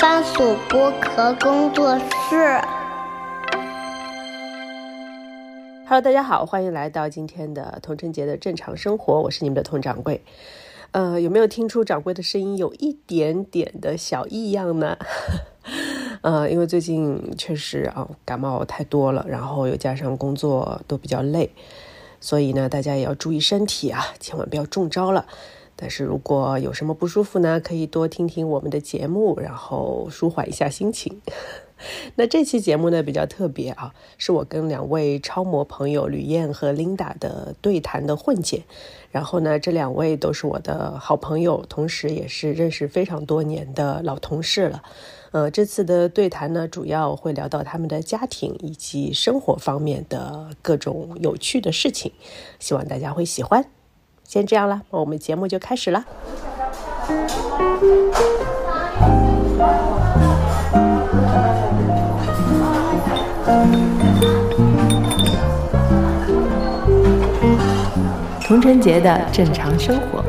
番薯剥壳工作室。Hello，大家好，欢迎来到今天的童晨节的正常生活，我是你们的童掌柜。呃，有没有听出掌柜的声音有一点点的小异样呢？呃，因为最近确实啊感冒太多了，然后又加上工作都比较累，所以呢，大家也要注意身体啊，千万不要中招了。但是如果有什么不舒服呢，可以多听听我们的节目，然后舒缓一下心情。那这期节目呢比较特别啊，是我跟两位超模朋友吕燕和 Linda 的对谈的混剪。然后呢，这两位都是我的好朋友，同时也是认识非常多年的老同事了。呃，这次的对谈呢，主要会聊到他们的家庭以及生活方面的各种有趣的事情，希望大家会喜欢。先这样了，我们节目就开始了。童晨节的正常生活。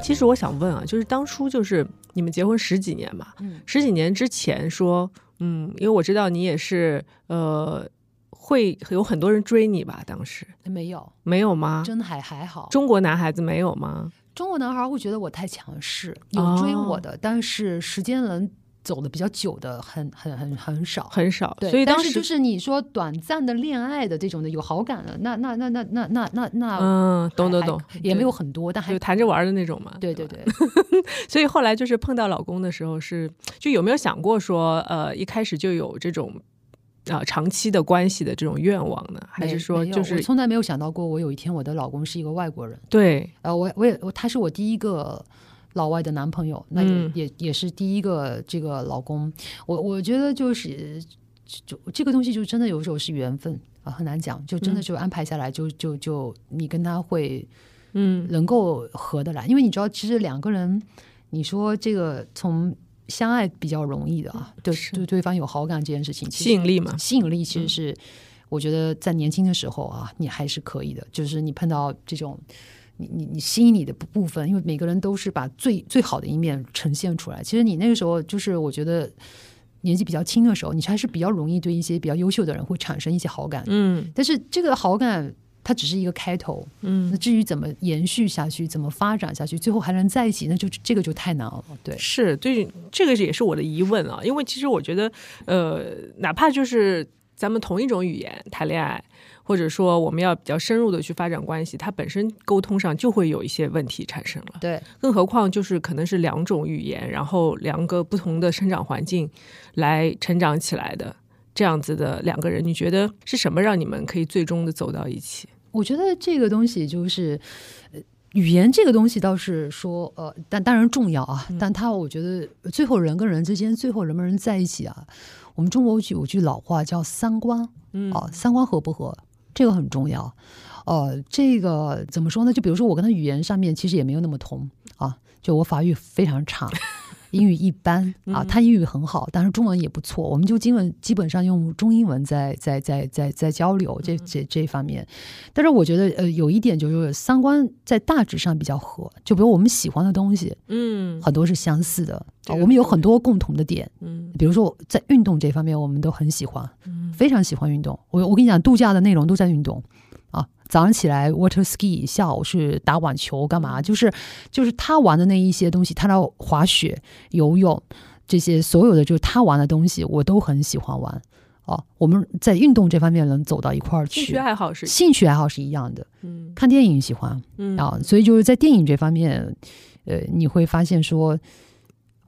其实我想问啊，就是当初就是你们结婚十几年嘛，十几年之前说，嗯，因为我知道你也是，呃，会有很多人追你吧？当时没有，没有吗？真的还还好。中国男孩子没有吗？中国男孩会觉得我太强势，有追我的，但是时间能走的比较久的很很很很少很少。对，所以当时就是你说短暂的恋爱的这种的有好感的，那那那那那那那那，嗯，懂懂懂，也没有很多，但还就谈着玩的那种嘛。对对对，所以后来就是碰到老公的时候是，就有没有想过说，呃，一开始就有这种啊、长期的关系的这种愿望呢？还是说就是我从来没有想到过，我有一天我的老公是一个外国人。对，呃，我我也我他是我第一个老外的男朋友，那也、嗯。也也是第一个这个老公。我我觉得就是就这个东西就真的有时候是缘分啊，很难讲，就真的就安排下来就，就就你跟他会嗯。能够合得来，因为你知道，其实两个人，你说这个从相爱比较容易的啊，对对对方有好感这件事情，吸引力嘛，吸引力其实是，我觉得在年轻的时候啊，你还是可以的。就是你碰到这种，你你你吸引你的部部分，因为每个人都是把最最好的一面呈现出来。其实你那个时候，就是我觉得年纪比较轻的时候，你还是比较容易对一些比较优秀的人会产生一些好感。嗯但是这个好感。它只是一个开头，嗯那，至于怎么延续下去，怎么发展下去，最后还能在一起，那就这个就太难了。对，是对这个也是我的疑问啊，因为其实我觉得，呃，哪怕就是咱们同一种语言谈恋爱。或者说，我们要比较深入的去发展关系，它本身沟通上就会有一些问题产生了。对，更何况就是可能是两种语言，然后两个不同的生长环境来成长起来的这样子的两个人，你觉得是什么让你们可以最终的走到一起？我觉得这个东西就是，呃，语言这个东西倒是说，呃，但当然重要啊，但它我觉得最后人跟人之间，最后人不人在一起啊？我们中国有句老话叫三观，嗯啊，三观合不合，这个很重要。呃，这个怎么说呢？就比如说我跟他语言上面其实也没有那么同啊，就我法语非常差。英语一般啊，他英语很好，但是中文也不错。我们就基本基本上用中英文在在在在在交流这这这方面。但是我觉得呃，有一点就是三观在大致上比较合，就比如我们喜欢的东西嗯很多是相似的啊，我们有很多共同的点。嗯比如说在运动这方面，我们都很喜欢，嗯非常喜欢运动。我我跟你讲，度假的内容都在运动啊。早上起来 water ski，下午是打网球，干嘛？就是就是他玩的那一些东西，他的滑雪、游泳这些所有的，就是他玩的东西，我都很喜欢玩。哦，我们在运动这方面能走到一块儿去，兴趣爱好是兴趣爱好是一样的。嗯看电影喜欢嗯啊，所以就是在电影这方面，呃，你会发现说。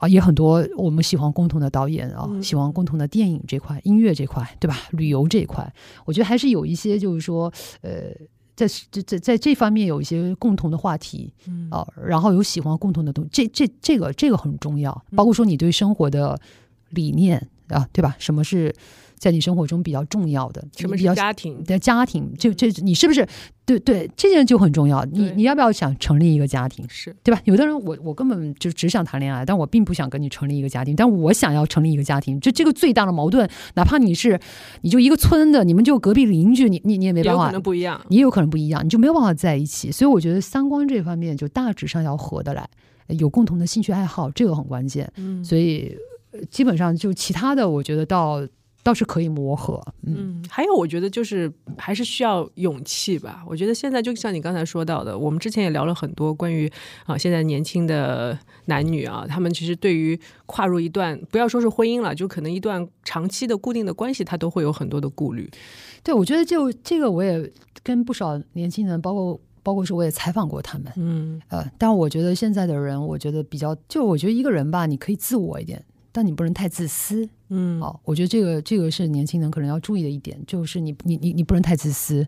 啊，也很多我们喜欢共同的导演啊，嗯喜欢共同的电影这块、音乐这块，对吧？旅游这一块，我觉得还是有一些，就是说，呃，在在在在这方面有一些共同的话题嗯啊，然后有喜欢共同的东这这这个这个很重要，包括说你对生活的理念啊，对吧？什么是在你生活中比较重要的，什么比较家庭？的家庭，就这你是不是对对这件就很重要？你你要不要想成立一个家庭？是对吧？有的人我我根本就只想谈恋爱，但我并不想跟你成立一个家庭，但我想要成立一个家庭，就这个最大的矛盾，哪怕你是你就一个村的，你们就隔壁邻居，你你你也没办法可能，不一样。你也有可能不一样，你就没有办法在一起。所以我觉得三观这方面就大致上要合得来，有共同的兴趣爱好，这个很关键。嗯所以呃基本上就其他的，我觉得倒倒是可以磨合。嗯嗯，还有我觉得就是还是需要勇气吧。我觉得现在就像你刚才说到的，我们之前也聊了很多关于啊现在年轻的男女啊，他们其实对于跨入一段不要说是婚姻了，就可能一段长期的固定的关系，他都会有很多的顾虑。对，我觉得就这个我也跟不少年轻人，包括包括说我也采访过他们。嗯呃，但我觉得现在的人，我觉得比较，就我觉得一个人吧，你可以自我一点，但你不能太自私。嗯哦，我觉得这个这个是年轻人可能要注意的一点，就是你你你你不能太自私。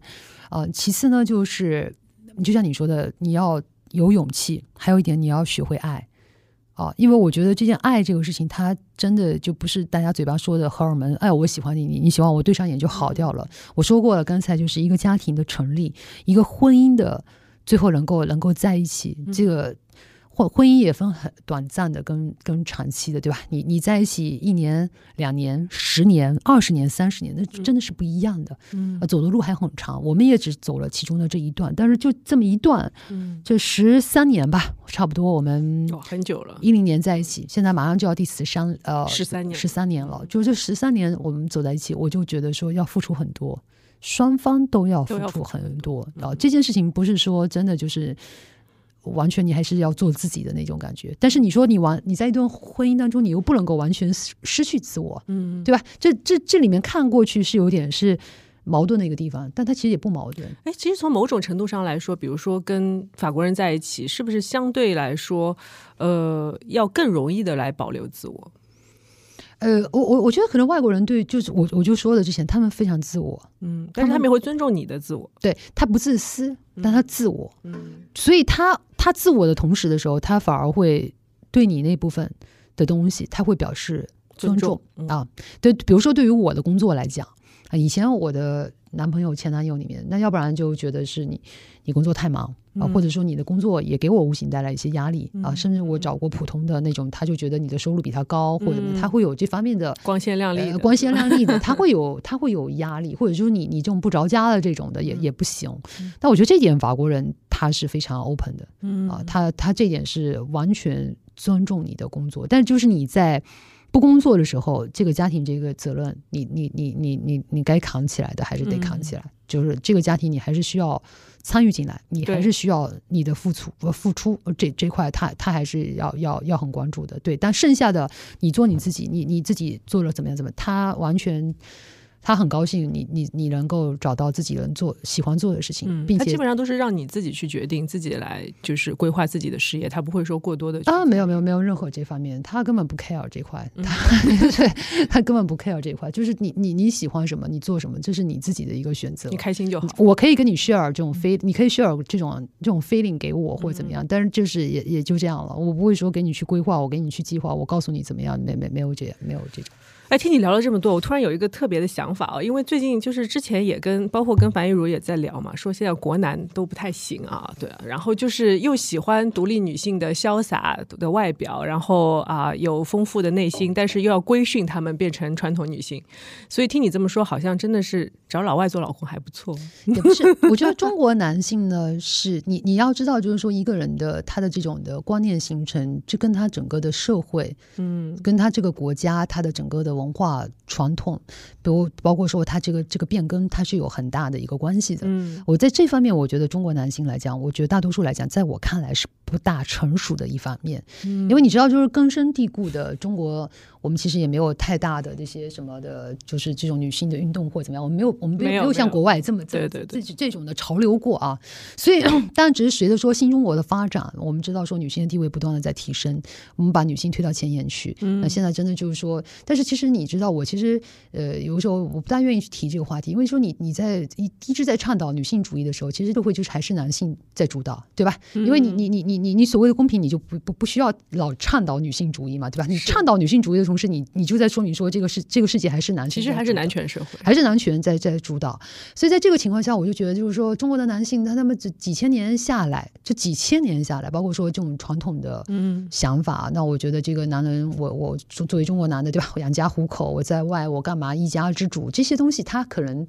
啊、其次呢，就是就像你说的，你要有勇气，还有一点你要学会爱。啊，因为我觉得这件爱这个事情，它真的就不是大家嘴巴说的荷尔蒙，哎，我喜欢你，你你喜欢我，对上眼就好掉了。我说过了，刚才就是一个家庭的成立，一个婚姻的最后能够能够在一起，这个婚婚姻也分很短暂的跟跟长期的，对吧？你你在一起一年、两年、十年、二十年、三十年，那真的是不一样的。嗯呃走的路还很长，我们也只走了其中的这一段，但是就这么一段，嗯，这十三年吧，差不多我们，很久了，一零年在一起，现在马上就要第十三呃十三年十三年了，就这十三年我们走在一起，我就觉得说要付出很多，双方都要付出出很很多嗯啊、这件事情不是说真的就是。完全你还是要做自己的那种感觉，但是你说你完你在一段婚姻当中，你又不能够完全失失去自我，嗯，对吧？这这这里面看过去是有点是矛盾的一个地方，但它其实也不矛盾。哎，其实从某种程度上来说，比如说跟法国人在一起，是不是相对来说，呃，要更容易的来保留自我？呃，我我我觉得可能外国人对就是我我就说了之前，他们非常自我，嗯，但是他们也会尊重你的自我。对他不自私，但他自我，嗯所以他他自我的同时的时候，他反而会对你那部分的东西，他会表示尊重啊。对，比如说对于我的工作来讲啊，以前我的男朋友、前男友里面，那要不然就觉得是你你工作太忙啊，嗯。或者说你的工作也给我无形带来一些压力啊，嗯甚至我找过普通的那种，他就觉得你的收入比他高，或者嗯。他会有这方面的光鲜亮丽，呃、光鲜亮丽的，他会有他会有压力，或者就是你你这种不着家的这种的也、嗯。也不行。但我觉得这点法国人他是非常 open 的嗯。啊，他他这点是完全尊重你的工作，但就是你在。不工作的时候，这个家庭这个责任，你你你你你你该扛起来的还是得扛起来。就是这个家庭，你还是需要参与进来，你还是需要你的付出呃付出呃这这块他，他还是要要要很关注的。对，但剩下的你做你自己，你你自己做了怎么样怎么样，他完全他很高兴你你你能够找到自己能做喜欢做的事情，嗯，并且他基本上都是让你自己去决定，自己来就是规划自己的事业，他不会说过多的啊，没有没有没有任何这方面，他根本不 care 这块，嗯他对 他根本不 care 这块，就是你你你喜欢什么，你做什么，这是你自己的一个选择你。开心就好。我可以跟你 share 这种 feel，你可以 share 这种这种 feeling 给我或者怎么嗯样，但是就是也也就这样了，我不会说给你去规划，我给你去计划，我告诉你怎么样，没没没有这样，没有这种。哎，听你聊了这么多，我突然有一个特别的想法啊，因为最近就是之前也跟包括跟樊一茹也在聊嘛，说现在国男都不太行啊，对啊，然后就是又喜欢独立女性的潇洒的外表，然后啊、有丰富的内心，但是又要规训他们变成传统女性，所以听你这么说，好像真的是找老外做老公还不错。也不是，我觉得中国男性呢，是你你要知道，就是说一个人的他的这种的观念形成，就跟他整个的社会，嗯跟他这个国家他的整个的文化传统，比如包括说他这个这个变更，它是有很大的一个关系的。嗯我在这方面，我觉得中国男性来讲，我觉得大多数来讲，在我看来是不大成熟的一方面，嗯因为你知道，就是根深蒂固的中国，我们其实也没有太大的这些什么的，就是这种女性的运动或怎么样，我们没有，我们没有没有像国外这么这对对对这这种的潮流过啊。所以，当然只是随着说新中国的发展，我们知道说女性的地位不断的在提升，我们把女性推到前沿去。嗯那现在真的就是说，但是其实你知道，我其实呃有时候我不大愿意去提这个话题，因为说你你在一一直在倡导女性主义的时候，其实都会就是还是男性在主导，对吧？因为你你你你你你所谓的公平，你就不不不需要老倡导女性主义嘛，对吧？你倡导女性主义的同时，你你就在说明说这个世这个世界还是男性，其实还是男权社会，还是男权在在主导。所以在这个情况下，我就觉得就是说，中国的男性他那么几几千年下来，这几千年下来，包括说这种传统的嗯想法，那我觉得这个男人，我我作作为中国男的，对吧？我养家糊口，我在外我干嘛一家之主，这些东西它可能。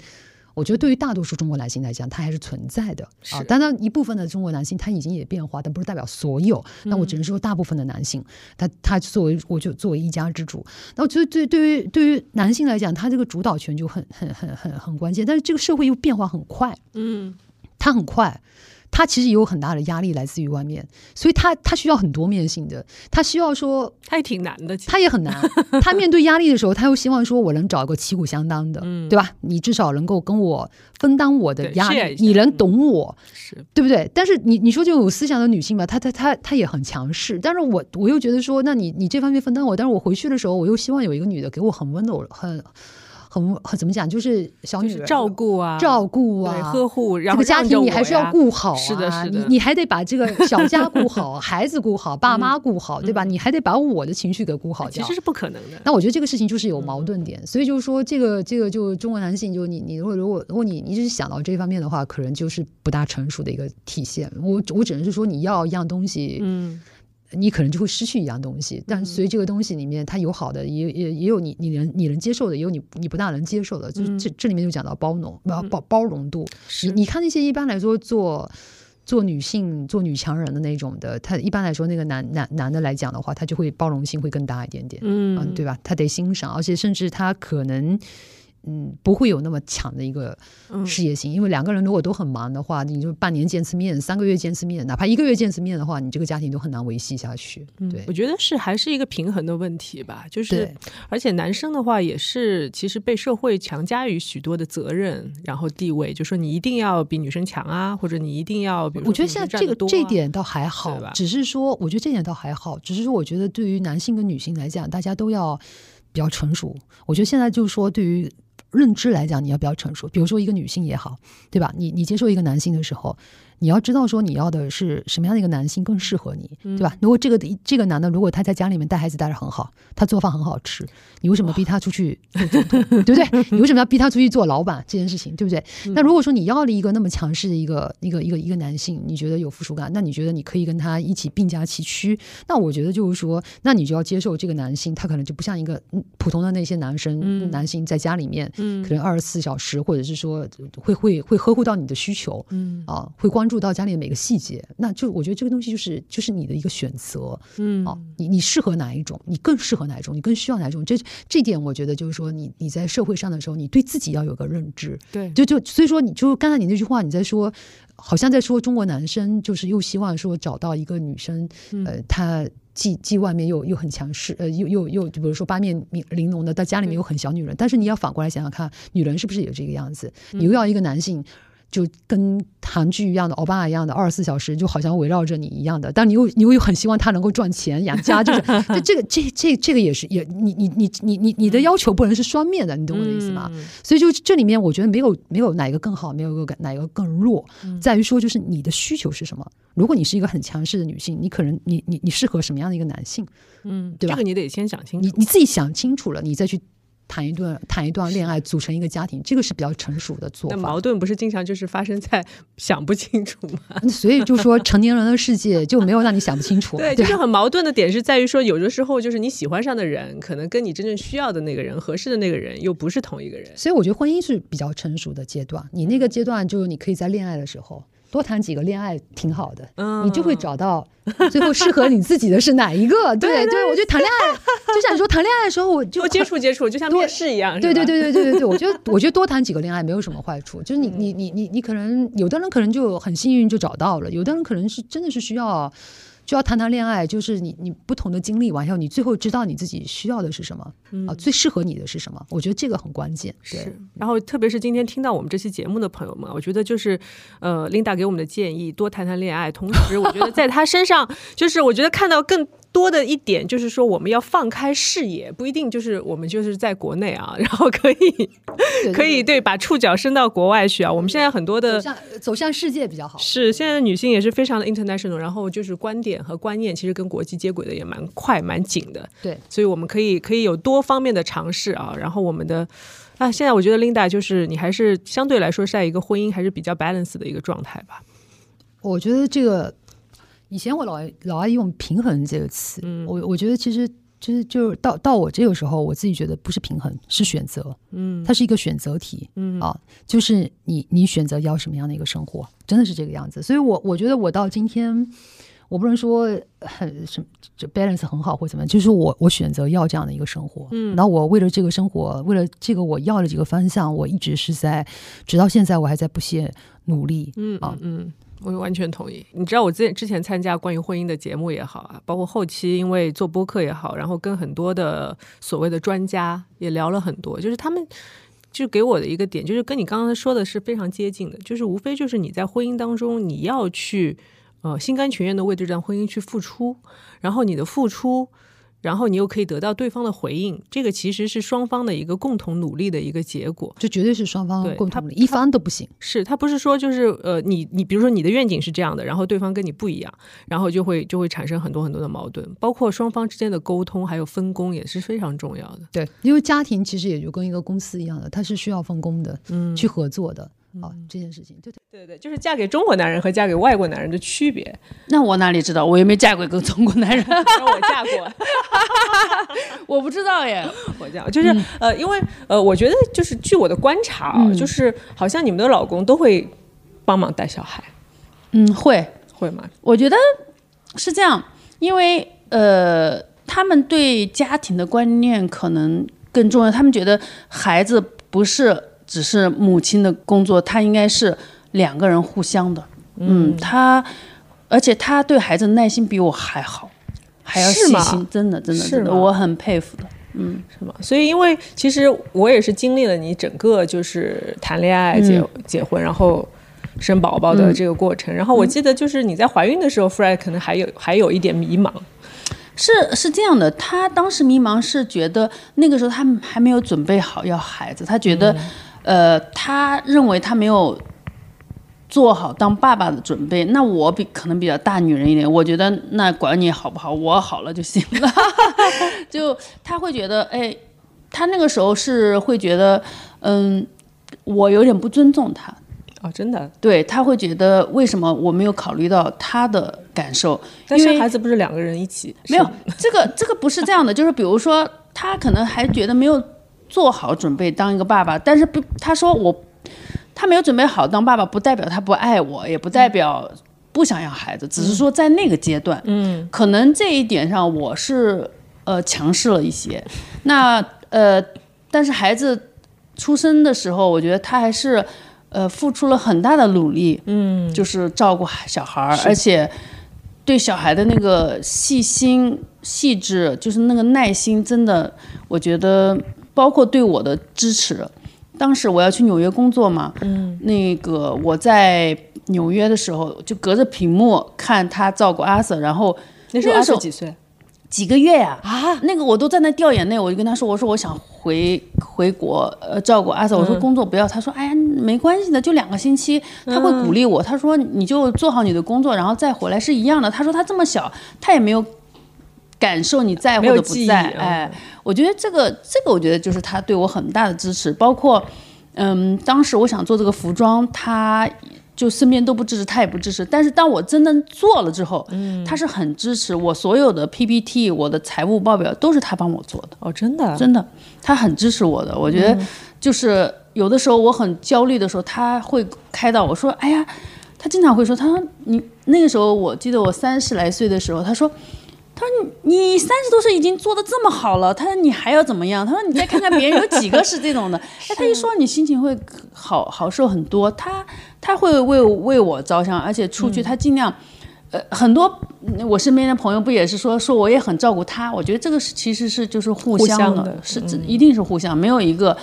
我觉得对于大多数中国男性来讲，它还是存在的啊。当然，一部分的中国男性他已经也变化，但不是代表所有。那我只能说，大部分的男性，他他作为我就作为一家之主。那我觉得对对于对于男性来讲，他这个主导权就很很很很很关键。但是这个社会又变化很快，嗯，它很快。他其实也有很大的压力来自于外面，所以他他需要很多面性的，他需要说他也挺难的，他也很难。他面对压力的时候，他又希望说我能找一个旗鼓相当的，对吧？你至少能够跟我分担我的压力，你能懂我，是对不对？但是你你说这种有思想的女性吧，她她她她也很强势，但是我我又觉得说，那你你这方面分担我，但是我回去的时候，我又希望有一个女的给我很温柔很。很很怎么讲，就是小女人照顾啊，照顾啊，呵护，这个家庭你还是要顾好啊，是的，是的，你你还得把这个小家顾好，孩子顾好，爸妈顾好，对吧？你还得把我的情绪给顾好其实是不可能的。那我觉得这个事情就是有矛盾点，所以就是说，这个这个就中国男性，就你你如果如果如果你一直想到这方面的话，可能就是不大成熟的一个体现。我我只能是说，你要一样东西，嗯。你可能就会失去一样东西，但所以这个东西里面，它有好的，也也也有你你能你能接受的，也有你你不大能接受的。就是这这里面就讲到包容，包包包容度。你你看那些一般来说做做女性做女强人的那种的，他一般来说那个男男男的来讲的话，他就会包容性会更大一点点，嗯，对吧？他得欣赏，而且甚至他可能。嗯，不会有那么强的一个事业心，因为两个人如果都很忙的话，你就半年见次面，三个月见次面，哪怕一个月见次面的话，你这个家庭都很难维系下去。对，我觉得是还是一个平衡的问题吧。就是，而且男生的话也是，其实被社会强加于许多的责任，然后地位，就说你一定要比女生强啊，或者你一定要，比如我觉得现在这个这点倒还好，只是说，我觉得这点倒还好，只是说，我觉得对于男性跟女性来讲，大家都要比较成熟。我觉得现在就是说，对于认知来讲，你要比较成熟。比如说，一个女性也好，对吧？你你接受一个男性的时候。你要知道，说你要的是什么样的一个男性更适合你，对吧？如果这个这个男的，如果他在家里面带孩子带的很好，他做饭很好吃，你为什么逼他出去 做对不对？你为什么要逼他出去做老板这件事情，对不对？那如果说你要了一个那么强势的一个一个一个一个男性，你觉得有附属感，那你觉得你可以跟他一起并驾齐驱？那我觉得就是说，那你就要接受这个男性，他可能就不像一个普通的那些男生男性在家里面，可能二十四小时，或者是说会会会呵护到你的需求，嗯啊，会关。关注到家里的每个细节，那就我觉得这个东西就是就是你的一个选择，嗯，哦，你你适合哪一种，你更适合哪一种，你更需要哪一种，这这点我觉得就是说，你你在社会上的时候，你对自己要有个认知，对，就就所以说，你就刚才你那句话，你在说，好像在说中国男生就是又希望说找到一个女生，呃，她既既外面又又很强势，呃，又又又比如说八面玲珑的，在家里面有很小女人，但是你要反过来想想看，女人是不是也这个样子？你又要一个男性。就跟韩剧一样的欧巴一样的二十四小时，就好像围绕着你一样的，但你又你又很希望他能够赚钱养家，就是 就这个这这这个也是也你你你你你你的要求不能是双面的，你懂我的意思吗？所以就这里面我觉得没有没有哪一个更好，没有一个哪一个更弱，在于说就是你的需求是什么。如果你是一个很强势的女性，你可能你你你适合什么样的一个男性？嗯，对吧？这个你得先想清楚，你你自己想清楚了，你再去。谈一段谈一段恋爱，组成一个家庭，这个是比较成熟的做法。那矛盾不是经常就是发生在想不清楚吗？所以就说成年人的世界就没有让你想不清楚。对，就是很矛盾的点是在于说，有的时候就是你喜欢上的人，可能跟你真正需要的那个人、合适的那个人又不是同一个人。所以我觉得婚姻是比较成熟的阶段。你那个阶段就是你可以在恋爱的时候。多谈几个恋爱挺好的，你就会找到最后适合你自己的是哪一个。对 对，我觉得谈恋爱就像你说谈恋爱的时候，我 就接触接触，就像面试一样。对对对对对对对，我觉得我觉得多谈几个恋爱没有什么坏处。就是你你你你你可能有的人可能就很幸运就找到了，有的人可能是真的是需要。就要谈谈恋爱，就是你你不同的经历完以后，你最后知道你自己需要的是什么啊，最适合你的是什么？我觉得这个很关键。是，然后特别是今天听到我们这期节目的朋友们，我觉得就是呃，琳达给我们的建议，多谈谈恋爱。同时，我觉得在他身上，就是我觉得看到更。多的一点就是说，我们要放开视野，不一定就是我们就是在国内啊，然后可以可以对把触角伸到国外去啊。我们现在很多的走向走向世界比较好。是现在的女性也是非常的 international，然后就是观点和观念其实跟国际接轨的也蛮快蛮紧的，对，所以我们可以可以有多方面的尝试啊。然后我们的啊，现在我觉得 Linda 就是你还是相对来说是在一个婚姻还是比较 balance 的一个状态吧。我觉得这个以前我老老爱用平衡这个词，嗯。我我觉得其实就是就是到到我这个时候，我自己觉得不是平衡，是选择，嗯。它是一个选择题，嗯。啊，就是你你选择要什么样的一个生活，真的是这个样子。所以我我觉得我到今天，我不能说很什么这 balance 很好或怎么样，就是我我选择要这样的一个生活，嗯。然后我为了这个生活，为了这个我要的这个方向，我一直是在，直到现在我还在不懈努力，嗯啊。嗯，我完全同意。你知道我之前之前参加关于婚姻的节目也好啊，包括后期因为做播客也好，然后跟很多的所谓的专家也聊了很多，就是他们。就给我的一个点，就是跟你刚刚说的是非常接近的，就是无非就是你在婚姻当中，你要去呃心甘情愿的为这段婚姻去付出，然后你的付出，然后你又可以得到对方的回应，这个其实是双方的一个共同努力的一个结果。这绝对是双方他共同努力，一方都不行。是他不是说就是呃，你你比如说你的愿景是这样的，然后对方跟你不一样，然后就会就会产生很多很多的矛盾，包括双方之间的沟通还有分工也是非常重要的。对，因为家庭其实也就跟一个公司一样的，它是需要分工的，嗯去合作的啊，这件事情，对对。对对，就是嫁给中国男人和嫁给外国男人的区别。那我哪里知道？我又没嫁过一个中国男人，我嫁过，我不知道耶。我嫁就是、呃，因为呃，我觉得就是据我的观察啊，就是好像你们的老公都会帮忙带小孩，嗯，会，会吗？我觉得是这样，因为呃，他们对家庭的观念可能更重要，他们觉得孩子不是只是母亲的工作，他应该是两个人互相的。嗯，他而且他对孩子的耐心比我还好，还要是吗细心，真的真的是真的，我很佩服的。嗯是吗？所以，因为其实我也是经历了你整个就是谈恋爱、结、结婚，然后生宝宝的这个过程。然后我记得就是你在怀孕的时候 f r e d 可能还有还有一点迷茫。是是这样的，他当时迷茫是觉得那个时候他还没有准备好要孩子，他觉得，呃，他认为他没有做好当爸爸的准备。那我比可能比较大女人一点，我觉得那管你好不好，我好了就行了。就他会觉得，哎，他那个时候是会觉得，嗯，我有点不尊重他。哦，真的？对他会觉得为什么我没有考虑到他的感受？但生孩子不是两个人一起？没有这个这个不是这样的，就是比如说他可能还觉得没有做好准备当一个爸爸，但是不，他说我他没有准备好当爸爸，不代表他不爱我，也不代表不想要孩子，只是说在那个阶段，嗯，可能这一点上我是呃强势了一些，那呃，但是孩子出生的时候，我觉得他还是。呃，付出了很大的努力，嗯，就是照顾小孩儿，而且对小孩的那个细心细致，就是那个耐心，真的，我觉得包括对我的支持。当时我要去纽约工作嘛，嗯，那个我在纽约的时候，就隔着屏幕看他照顾阿 Sir，然后那时候阿 Sir 几岁？几个月呀。啊，那个我都在那掉眼泪，我就跟他说，我说我想回回国，呃，照顾阿 Sir，我说工作不要，他说哎呀没关系的，就两个星期，他会鼓励我，他说你就做好你的工作，然后再回来是一样的。他说他这么小，他也没有感受你在或者不在，哎，我觉得这个这个，我觉得就是他对我很大的支持，包括嗯，当时我想做这个服装，他。就身边都不支持，他也不支持。但是当我真的做了之后，他是很支持我所有的 PPT，我的财务报表都是他帮我做的。哦，真的，真的，他很支持我的。我觉得就是有的时候我很焦虑的时候，他会开导我说：“哎呀，他经常会说，他说你那个时候，我记得我三十来岁的时候，他说。”他说：“你你三十多岁已经做的这么好了，他说你还要怎么样？他说你再看看别人有几个是这种的。哎，他一说你心情会好好受很多。他他会为为我着想，而且出去他尽量，呃，很多嗯我身边的朋友不也是说说我也很照顾他。我觉得这个是其实是就是互互相的，相的是这一定是互相，没有一个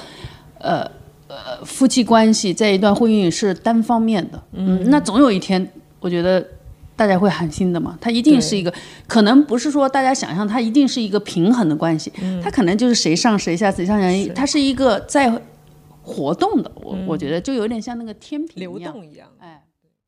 呃呃夫妻关系在一段婚姻里是单方面的。嗯，那总有一天，我觉得大家会寒心的嘛。它一定是一个，可能不是说大家想象它一定是一个平衡的关系，它可能就是谁上谁下，谁上谁下，它是一个在活动的。我我觉得就有点像那个天平流动一样。哎，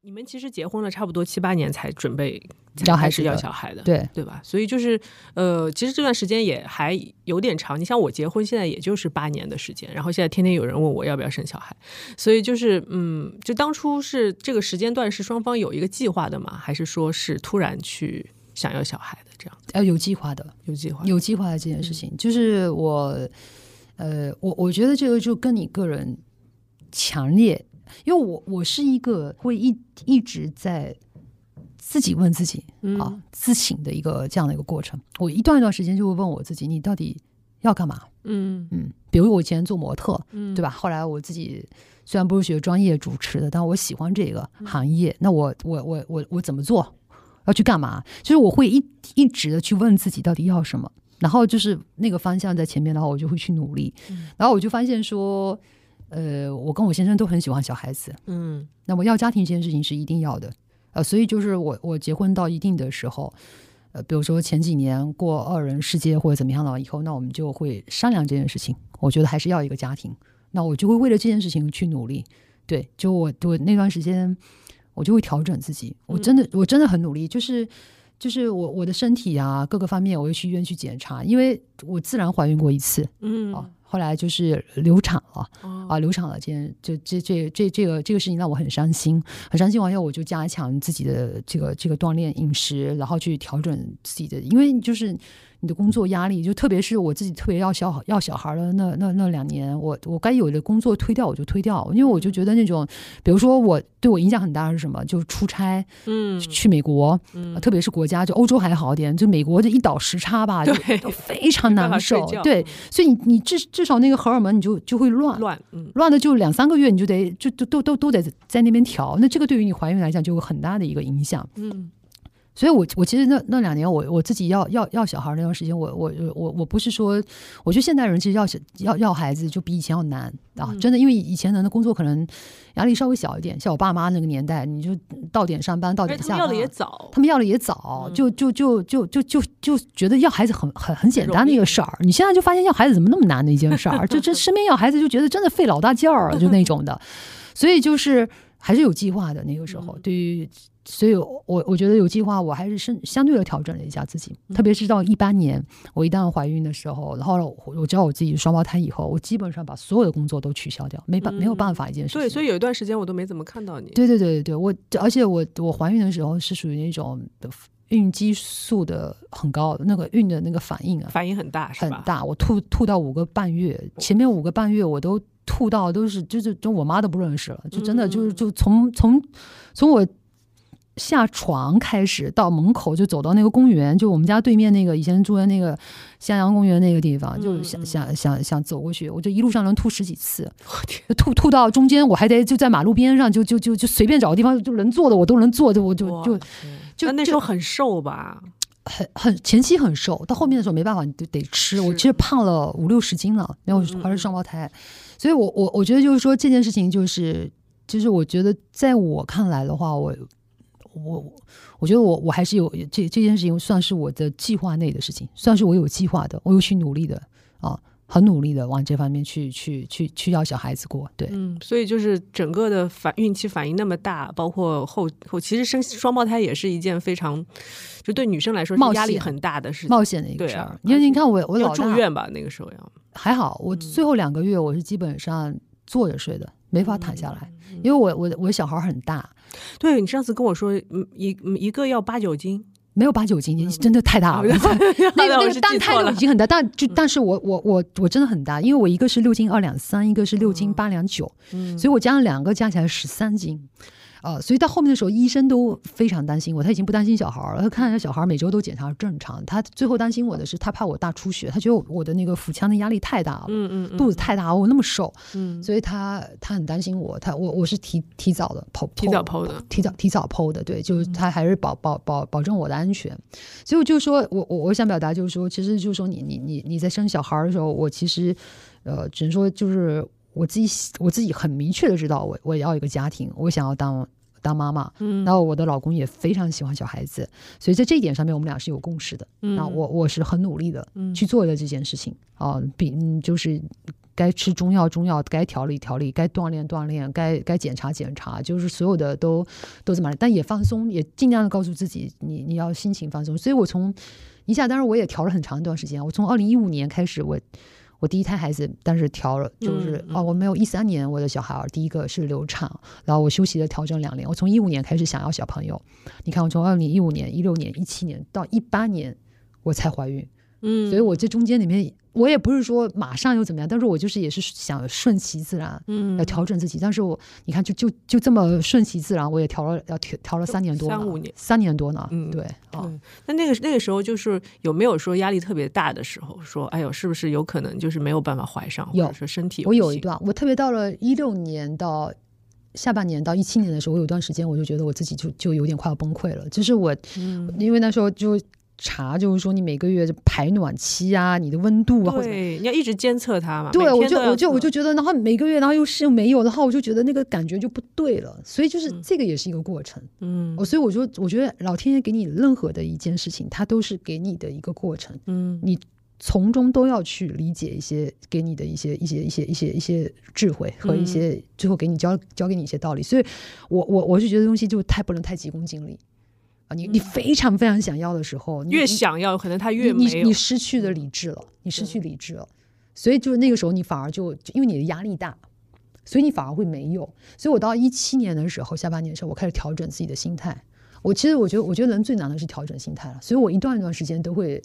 你们其实结婚了差不多七八年才准备要孩开始要小孩的，对对吧？所以就是呃，其实这段时间也还有点长。你像我结婚现在也就是八年的时间，然后现在天天有人问我要不要生小孩，所以就是嗯，就当初是这个时间段是双方有一个计划的吗？还是说是突然去想要小孩的这样呃，有计划的，有计划？有计划的这件事情，就是我，呃，我我觉得这个就跟你个人强烈，因为我我是一个会一一直在自己问自己啊、自省的一个这样的一个过程。我一段一段时间就会问我自己，你到底要干嘛？嗯嗯，比如我以前做模特，嗯对吧？后来我自己虽然不是学专业主持的，但我喜欢这个行业。那我我我我我怎么做？要去干嘛？就是我会一一直的去问自己到底要什么，然后就是那个方向在前面，的话我就会去努力。然后我就发现说，呃，我跟我先生都很喜欢小孩子，嗯那么要家庭这件事情是一定要的，呃，所以就是我我结婚到一定的时候，呃，比如说前几年过二人世界或者怎么样了以后，那我们就会商量这件事情。我觉得还是要一个家庭，那我就会为了这件事情去努力。对，就我我那段时间，我就会调整自己，我真的、我真的很努力，就是。就是我我的身体啊，各个方面我会去医院去检查，因为我自然怀孕过一次嗯啊，后来就是流产了，哦啊，流产了，这件这这这这这个这个事情让我很伤心，很伤心。完以后，我就加强自己的这个这个锻炼饮食，然后去调整自己的，因为就是你的工作压力，就特别是我自己特别要小要小孩的那那那两年，我我该有的工作推掉我就推掉，因为我就觉得那种，比如说我对我影响很大是什么，就是出差，嗯。去美国，呃特别是国家，就欧洲还好点，就美国这一倒时差吧，就对非常难受。对，所以你你至至少那个荷尔蒙你就就会乱，乱嗯。乱的就两三个月，你就得就都都都都得在那边调。那这个对于你怀孕来讲就有很大的一个影响。嗯所以我，我其实那那两年我我自己要要要小孩那段时间，我我我我不是说，我觉得现代人其实要要要孩子就比以前要难啊，真的，因为以前人的工作可能压力稍微小一点，像我爸妈那个年代，你就到点上班，到点下班，他们要的也早，他们要的也早，就就就就就就就觉得要孩子很很很简单的一个事儿。你现在就发现要孩子怎么那么难的一件事儿，就这身边要孩子就觉得真的费老大劲儿，就那种的。所以就是还是有计划的那个时候，对于。所以我，我觉得有计划，我还是相相对的调整了一下自己。特别是到一八年，我一旦怀孕的时候，然后我我知道我自己双胞胎以后，我基本上把所有的工作都取消掉，没办没有办法一件事情。对，所以有一段时间我都没怎么看到你。对对对对对，我而且我我怀孕的时候是属于那种孕激素的很高，那个孕的那个反应啊，反应很大，是吧？很大。我吐吐到五个半月，前面五个半月我都吐到都是就是就我妈都不认识了，就真的就是就从从从我。下床开始到门口就走到那个公园，就我们家对面那个以前住的那个襄阳公园那个地方，就想想想想走过去，我就一路上能吐十几次，吐吐到中间我还得就在马路边上就就就就随便找个地方就能坐的我都能坐，就我就就就那那时候很瘦吧？很很前期很瘦，到后面的时候没办法，你就得吃。我其实胖了五六十斤了，然后怀了双胞胎，所以我我我觉得就是说这件事情就是就是我觉得在我看来的话，我。我我觉得我我还是有这这件事情算是我的计划内的事情，算是我有计划的，我有去努力的啊，很努力的往这方面去去去去要小孩子过，对，嗯，所以就是整个的反孕期反应那么大，包括后后，其实生双胞胎也是一件非常就对女生来说是压力很大的事情，冒险的一个事儿。为你看我我老住院吧，那个时候要还好，我最后两个月我是基本上坐着睡的，没法躺下来，因为我我我小孩很大。对你上次跟我说，一一个要八九斤，没有八九斤，真的太大了。那个那个单胎都已经很大，但 就但是我我我我真的很大，因为我一个是六斤二两三，一个是六斤八两九，所以我加了两个加起来十三斤。呃，所以到后面的时候，医生都非常担心我。他已经不担心小孩儿了，他看着小孩每周都检查正常。他最后担心我的是，他怕我大出血，他觉得我的那个腹腔的压力太大了，嗯嗯，肚子太大，我那么瘦，嗯，所以他他很担心我。他我我是提提早的剖，提早剖的，提早提早剖的，对，就是他还是保保保保证我的安全。所以我就说我我我想表达就是说，其实就是说你你你你在生小孩的时候，我其实呃只能说就是我自己我自己很明确的知道我我要一个家庭，我想要当。当妈妈，嗯然后我的老公也非常喜欢小孩子，所以在这一点上面我们俩是有共识的。嗯那我我是很努力的嗯去做的这件事情啊，比嗯就是该吃中药中药，该调理调理，该锻炼锻炼，该该检查检查，就是所有的都都这么来，但也放松，也尽量的告诉自己，你你要心情放松。所以我从一下，当然我也调了很长一段时间，我从二零一五年开始我。我第一胎孩子，当时调了，就是、哦，我没有一三年我的小孩儿第一个是流产，然后我休息了调整两年。我从一五年开始想要小朋友，你看我从二零一五年、一六年、一七年到一八年我才怀孕，嗯所以我这中间里面，我也不是说马上又怎么样，但是我就是也是想顺其自然，嗯要调整自己。但是我你看就就就这么顺其自然，我也调了要调调了三年多呢，三五年三年多呢，嗯对啊。对，那那个那个时候就是有没有说压力特别大的时候，说哎呦，是不是有可能就是没有办法怀上，或有者说身体我有，一段，我特别到了一六年到下半年到一七年的时候，我有段时间我就觉得我自己就就有点快要崩溃了。就是我，嗯因为那时候就查，就是说你每个月排暖期啊，你的温度啊，或者对，你要一直监测它嘛，对，我就我就我就觉得，然后每个月，然后又是没有，的话我就觉得那个感觉就不对了，所以就是这个也是一个过程。嗯我，所以我就，我觉得老天爷给你任何的一件事情，它都是给你的一个过程，嗯你从中都要去理解一些给你的一些一些一些一些一些智慧和一嗯些最后给你教教给你一些道理。所以我我我是觉得东西就太不能太急功近利啊，你你非常非常想要的时候，你越想要，可能他越没你你你，失去了理智了，你失去理智了，所以就是那个时候你反而就就因为你的压力大，所以你反而会没有。所以我到一七年的时候，下半年的时候，我开始调整自己的心态。我其实我觉得，我觉得人最难的是调整心态了，所以我一段一段时间都会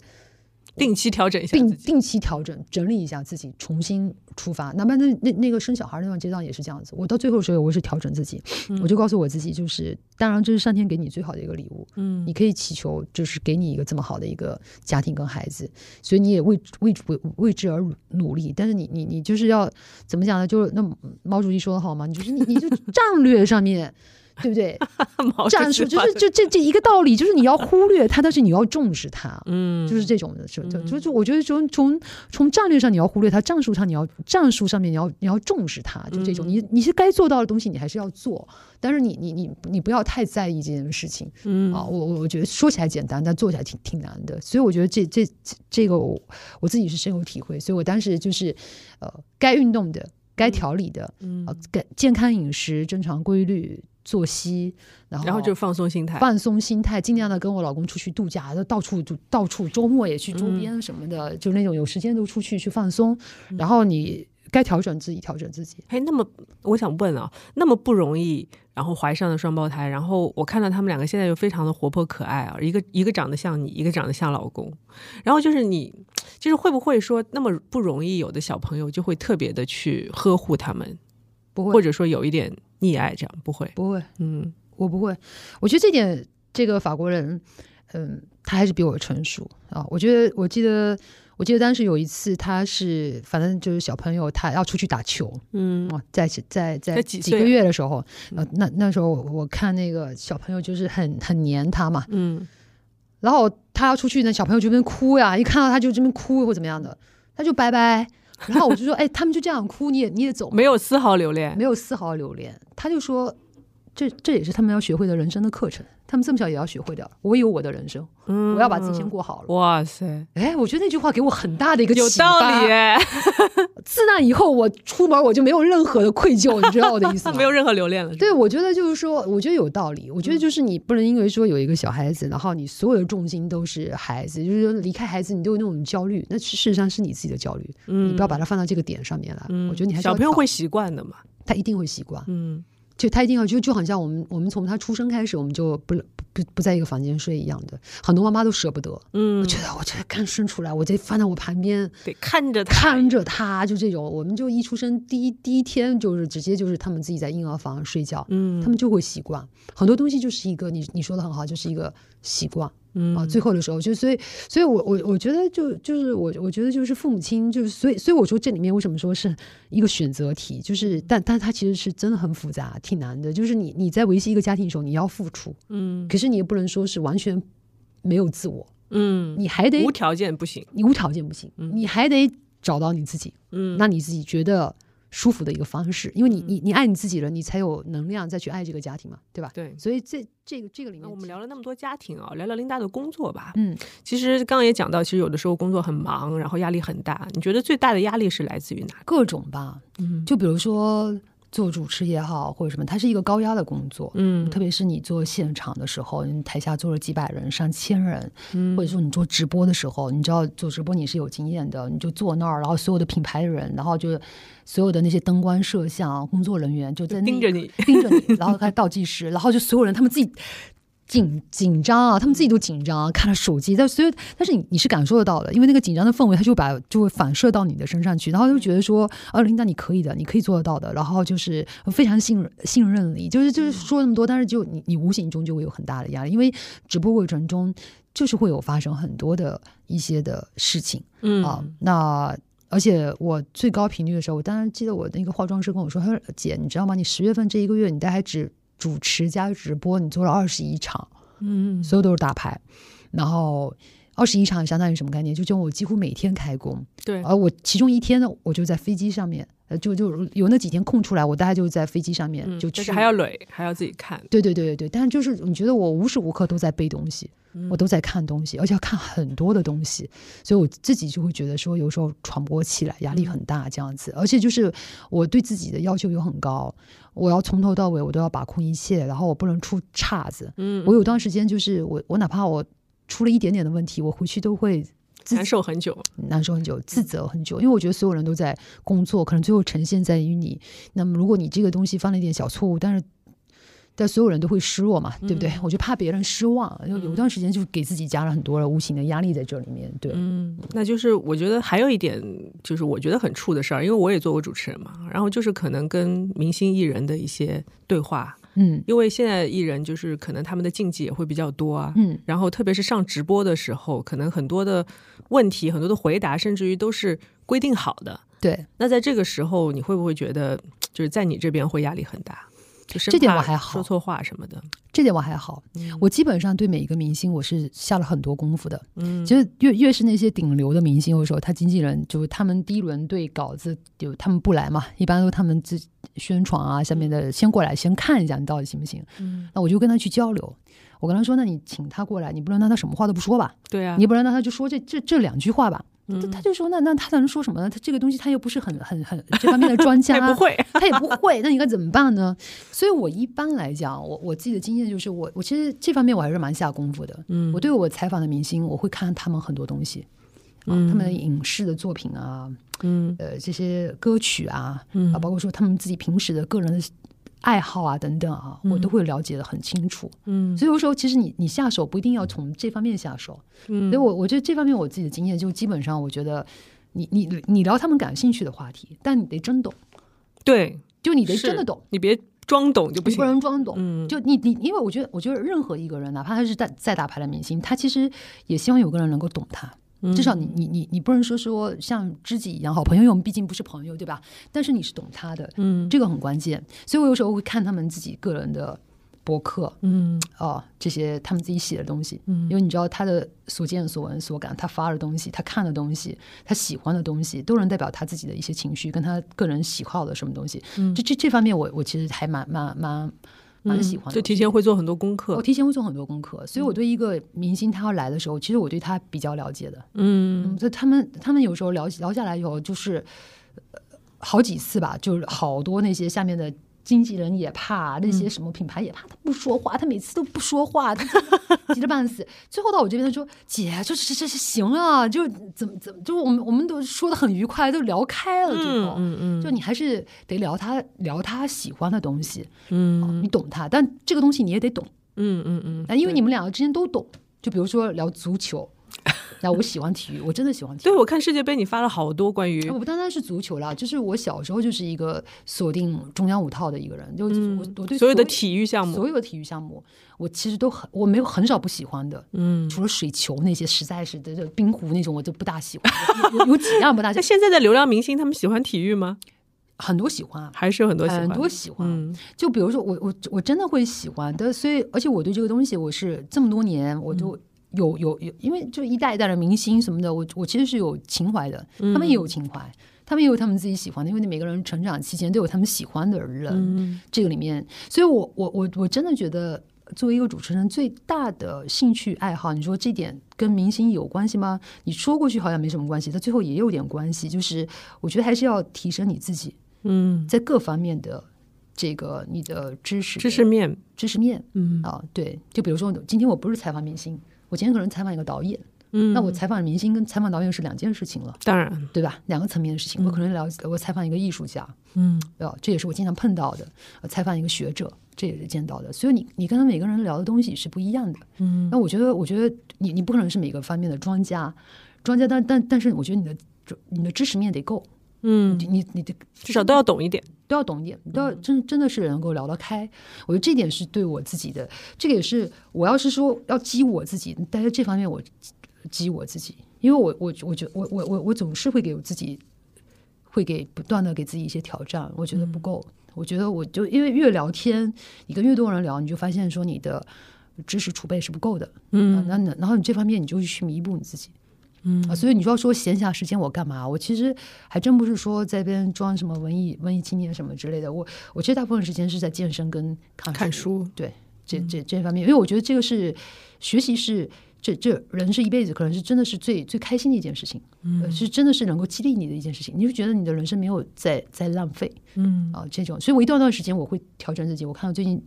定期调整一下。定定期调整，整理一下自己，重新出发。哪怕那那那个生小孩那段阶段也是这样子。我到最后的时候，我是调整自己，我就告诉我自己，就是当然这是上天给你最好的一个礼物，嗯你可以祈求，就是给你一个这么好的一个家庭跟孩子，所以你也为为为为之而努力。但是你你你就是要怎么讲呢？就是那毛主席说的好嘛，你就是你你就战略上面。对不对？战术就是就这这一个道理，就是你要忽略它，但是你要重视它。嗯，就是这种的，就就就就我觉得从从从战略上你要忽略它，战术上你要战术上面你要你要重视它，就这种，你你是该做到的东西你还是要做，但是你你你你不要太在意这件事情嗯啊。我我我觉得说起来简单，但做起来挺挺难的，所以我觉得这这这这个我我自己是深有体会，所以我当时就是呃该运动的，该调理的，嗯呃该健康饮食、正常规律作息，然后然后就放松心态，放松心态，尽量的跟我老公出去度假，就到处就到处周末也去周边什么的，就那种有时间都出去去放松。然后你该调整自己，调整自己。哎，那么我想问啊，那么不容易，然后怀上了双胞胎，然后我看到他们两个现在又非常的活泼可爱啊，一个一个长得像你，一个长得像老公，然后就是你，就是会不会说那么不容易，有的小朋友就会特别的去呵护他们，不会，或者说有一点溺爱，这样不会？不会，嗯我不会。我觉得这点，这个法国人，嗯，他还是比我成熟啊。我觉得，我记得，我记得当时有一次，他是反正就是小朋友，他要出去打球，嗯哦，在在在在几个月的时候，呃，那那时候我我看那个小朋友就是很很黏他嘛，嗯然后他要出去呢，小朋友就这边哭呀，一看到他就这边哭或怎么样的，他就拜拜。然后我就说，哎，他们就这样哭，你也你也走，没有丝毫留恋，没有丝毫留恋。他就说，这这也是他们要学会的人生的课程，他们这么小也要学会的。我有我的人生，嗯我要把自己先过好了。哇塞，哎，我觉得那句话给我很大的一个有启发道理。哎，自那以后，我出门我就没有任何的愧疚，你知道我的意思 吗？没有任何留恋了。对，我觉得就是说，我觉得有道理。我觉得就是你不能因为说有一个小孩子，然后你所有的重心都是孩子，就是说离开孩子你都有那种焦虑，那事实上是你自己的焦虑，嗯你不要把它放到这个点上面来。嗯我觉得你还是小朋友会，习惯的嘛，他一定会习惯，嗯就他一定要就就好像我们我们从他出生开始，我们就不不不在一个房间睡一样的，很多妈妈都舍不得。嗯我，觉得我这刚生出来，我得放在我旁边，得看着他，看着他，就这种，我们就一出生第一第一天就是直接就是他们自己在婴儿房睡觉，嗯他们就会习惯很多东西，就是一个你你说的很好，就是一个习惯。嗯。啊。最后的时候，就所以所以我我我觉得就就是我我觉得就是父母亲就是所以所以我说这里面为什么说是一个选择题，就是但但它其实是真的很复杂，挺难的。就是你你在维系一个家庭的时候，你要付出，嗯。可是你也不能说是完全没有自我，嗯，你还得无条件不行，你无条件不行，你还得找到你自己。嗯。那你自己觉得舒服的一个方式，因为你你你爱你自己了，你才有能量再去爱这个家庭嘛，对吧？对。所以这这个这个里面，那我们聊了那么多家庭啊，聊聊琳达的工作吧。嗯，其实刚刚也讲到，其实有的时候工作很忙，然后压力很大。你觉得最大的压力是来自于哪？各种吧，嗯，就比如说。做主持也好，或者什么，它是一个高压的工作，嗯，特别是你做现场的时候，你台下坐了几百人、上千人，嗯，或者说你做直播的时候，你知道做直播你是有经验的，你就坐那儿，然后所有的品牌的人，然后就所有的那些灯光、摄像 工作人员就在盯着你，盯着你，然后开始倒计时，然后就所有人他们自己。紧紧张啊，他们自己都紧张，啊看了手机，但所以，但是你你是感受得到的，因为那个紧张的氛围，他就把就会反射到你的身上去，然后就觉得说，啊，琳达你可以的，你可以做得到的，然后就是非常信任信任你，就是就是说那么多，但是就你你无形中就会有很大的压力，因为直播过程中就是会有发生很多的一些的事情，嗯啊，那而且我最高频率的时候，我当然记得我那个化妆师跟我说，他说姐，你知道吗？你十月份这一个月，你大概只。主持加直播，你做了二十一场，嗯，所有都是大牌，然后二十一场相当于什么概念？就就我几乎每天开工，对，而我其中一天呢，我就在飞机上面，呃，就就有那几天空出来，我大概就在飞机上面就去，还要垒，还要自己看，对对对对对，但是就是你觉得我无时无刻都在背东西。我都在看东西，而且要看很多的东西，所以我自己就会觉得说，有时候喘不过气来，压力很大这样子。而且就是我对自己的要求又很高，我要从头到尾我都要把控一切，然后我不能出岔子。嗯，我有段时间就是我我哪怕我出了一点点的问题，我回去都会难受很久，难受很久，自责很久，因为我觉得所有人都在工作，可能最后呈现在于你。那么如果你这个东西犯了一点小错误，但是。但所有人都会失落嘛，对不对？我就怕别人失望，有有段时间就给自己加了很多无形的压力在这里面。对，嗯，那就是我觉得还有一点，就是我觉得很怵的事儿，因为我也做过主持人嘛。然后就是可能跟明星艺人的一些对话，嗯，因为现在艺人就是可能他们的禁忌也会比较多啊，嗯，然后特别是上直播的时候，可能很多的问题、很多的回答，甚至于都是规定好的。对，那在这个时候，你会不会觉得就是在你这边会压力很大？这点我还好，说错话什么的，这点我还好。我基本上对每一个明星，我是下了很多功夫的。嗯，其实越越是那些顶流的明星，有时候他经纪人就是他们第一轮对稿子就他们不来嘛，一般都他们自宣传啊，下面的先过来先看一下你到底行不行。嗯，那我就跟他去交流。我跟他说：“那你请他过来，你不能让他什么话都不说吧？对啊，你不能让他就说这这这两句话吧？他他就说那那他能说什么呢？他这个东西他又不是很很很这方面的专家，他也不会，他也不会，那你该怎么办呢？所以我一般来讲，我我自己的经验就是，我我其实这方面我还是蛮下功夫的。嗯，我对我采访的明星，我会看他们很多东西，啊，他们的影视的作品啊，嗯，呃，这些歌曲啊，嗯啊，包括说他们自己平时的个人的。爱好啊，等等啊，我都会了解的很清楚。嗯，所以有时候其实你你下手不一定要从这方面下手。嗯，所以我我觉得这方面我自己的经验就基本上，我觉得你你你聊他们感兴趣的话题，但你得真懂。对，就你得真的懂，你别装懂就不行，不能装懂。嗯，就你你，因为我觉得我觉得任何一个人，哪怕他是在再大牌的明星，他其实也希望有个人能够懂他。至少你你你你不能说说像知己一样好朋友，因为我们毕竟不是朋友，对吧？但是你是懂他的，嗯，这个很关键。所以我有时候会看他们自己个人的博客，嗯，哦，这些他们自己写的东西，嗯，因为你知道他的所见所闻所感，他发的东西，他看的东西，他喜欢的东西，都能代表他自己的一些情绪，跟他个人喜好的什么东西。嗯，这这这方面我我其实还蛮蛮蛮。蛮喜欢，就提前会做很多功课。我提前会做很多功课，所以我对一个明星他要来的时候，其实我对他比较了解的。嗯，所以他们他们有时候聊聊下来以后，就是好几次吧，就是好多那些下面的。经纪人也怕，那些什么品牌也怕，他不说话，他每次都不说话，他 急得半死。最后到我这边，他说：“姐，这这这这行啊，就怎么怎么，就我们我们都说的很愉快，都聊开了。最后，嗯嗯，就你还是得聊他聊他喜欢的东西，嗯，你懂他，但这个东西你也得懂，嗯嗯嗯，啊，因为你们两个之间都懂。就比如说聊足球。”那我喜欢体育，我真的喜欢体育。对，我看世界杯，你发了好多关于……我不单单是足球啦，就是我小时候就是一个锁定中央五套的一个人，就我我对所有的体育项目，所有的体育项目，我其实都很，我没有很少不喜欢的。嗯，除了水球那些，实在是的，这冰壶那种，我就不大喜欢。有有几样不大喜欢。那现在的流量明星，他们喜欢体育吗？很多喜欢，还是有很多喜欢，很多喜欢。就比如说我我我真的会喜欢的，所以而且我对这个东西，我是这么多年我都。有有有，因为就一代一代的明星什么的，我我其实是有情怀的，他们也有情怀，他们也有他们自己喜欢的，因为你每个人成长期间都有他们喜欢的人。嗯这个里面，所以我我我我真的觉得，作为一个主持人，最大的兴趣爱好，你说这点跟明星有关系吗？你说过去好像没什么关系，但最后也有点关系。就是我觉得还是要提升你自己嗯，在各方面的这个你的知识知识面，知识面嗯啊，对，就比如说今天我不是采访明星，我今天可能采访一个导演，嗯，那我采访明星跟采访导演是两件事情了。当然，对吧？两个层面的事情，我可能聊我采访一个艺术家，嗯对吧？这也是我经常碰到的。呃采访一个学者，这也是见到的。所以你你跟他每个人聊的东西是不一样的。嗯那我觉得，我觉得你你不可能是每个方面的专家，专家，但但但是我觉得你的你的知识面得够，嗯，你你你的至少都要懂一点。都要懂一点，都要真真的是能够聊得开。我觉得这点是对我自己的，这个也是我要是说要激我自己，但是这方面我激我自己，因为我我我觉我我我我总是会给我自己，会给不断的给自己一些挑战，我觉得不够。我觉得我就因为越聊天，你跟越多人聊，你就发现说你的知识储备是不够的，嗯，那那然后你这方面你就去弥补你自己。嗯。啊，所以你说说闲暇时间我干嘛？我其实还真不是说在边装什么文艺文艺青年什么之类的。我我其实大部分时间是在健身跟看看书，对，这这这方面，因为我觉得这个是学习是这这人是一辈子可能是真的是最最开心的一件事情，嗯，是真的是能够激励你的一件事情，你就觉得你的人生没有在在浪费，嗯。啊，这种，所以我一段段时间我会调整自己，我看到最近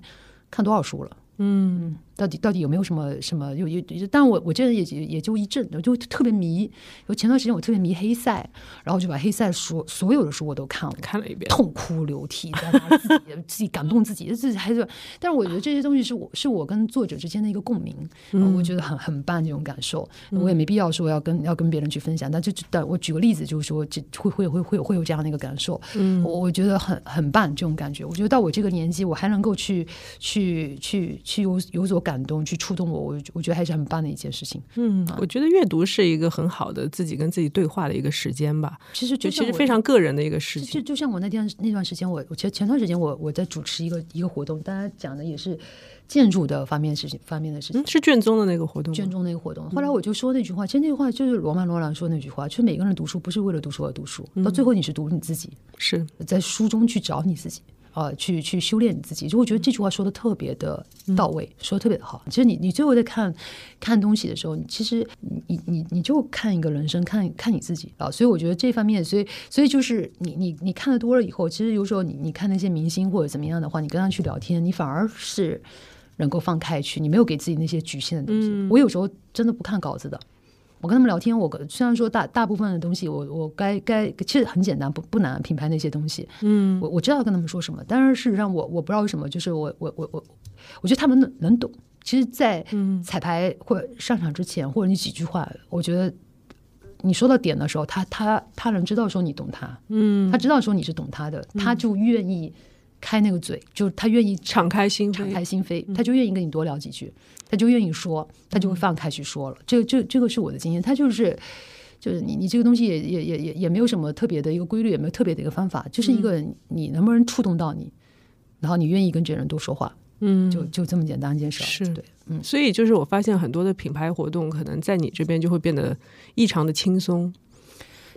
看多少书了。嗯到底到底有没有什么什么有有？但我我这人也也也就一阵，我就特别迷。有前段时间我特别迷黑塞，然后就把黑塞所所有的书我都看了，看了一遍，痛哭流涕，在那自己 自己感动自己，自己还是。但是我觉得这些东西是我是我跟作者之间的一个共鸣，呃我觉得很很棒这种感受。我也没必要说要跟要跟别人去分享，但就但我举个例子，就是说这会会会会会有这样的一个感受。嗯，我我觉得很很棒这种感觉。我觉得到我这个年纪，我还能够去去去去有有所感动，去触动我，我我觉得还是很棒的一件事情。嗯，我觉得阅读是一个很好的自己跟自己对话的一个时间吧，其实就其实非常个人的一个事就情。就就像我那天那段时间我，我前前段时间我我在主持一个一个活动，大家讲的也是建筑的方面事情方面的事情。嗯，是卷宗的那个活动，卷宗那个活动，后来我就说那句话，其实那句话就是罗曼·罗兰说那句话，就是每个人读书不是为了读书而读书，到最后你是读你自己，是在书中去找你自己。啊、去去修炼你自己，就我觉得这句话说的特别的到位，说的特别的好。其实你你最后在看看东西的时候，你其实你你你你就看一个人生，看看你自己啊。所以我觉得这方面，所以所以就是你你你看的多了以后，其实有时候你你看那些明星或者怎么样的话，你跟他去聊天，你反而是能够放开去，你没有给自己那些局限的东西。我有时候真的不看稿子的。我跟他们聊天，我虽然说大大部分的东西我我该该其实很简单，不不难，品牌那些东西，嗯，我我知道跟他们说什么，但是事实上我我不知道为什么，就是我我我我我觉得他们能能懂。其实，在彩排或者上场之前，或者你几句话，我觉得你说到点的时候，他他他能知道说你懂他，嗯，他知道说你是懂他的，他就愿意开那个嘴，就他愿意敞开心敞扉，开心扉，他就愿意跟你多聊几句，他就愿意说，他就会放开去说了。这个这这个是我的经验，他就是就是你你这个东西也也也也也没有什么特别的一个规律，也没有特别的一个方法，就是一个你能不能触动到你，然后你愿意跟这人多说话，嗯，就就这么简单一件事儿。是对，嗯，所以就是我发现很多的品牌活动，可能在你这边就会变得异常的轻松。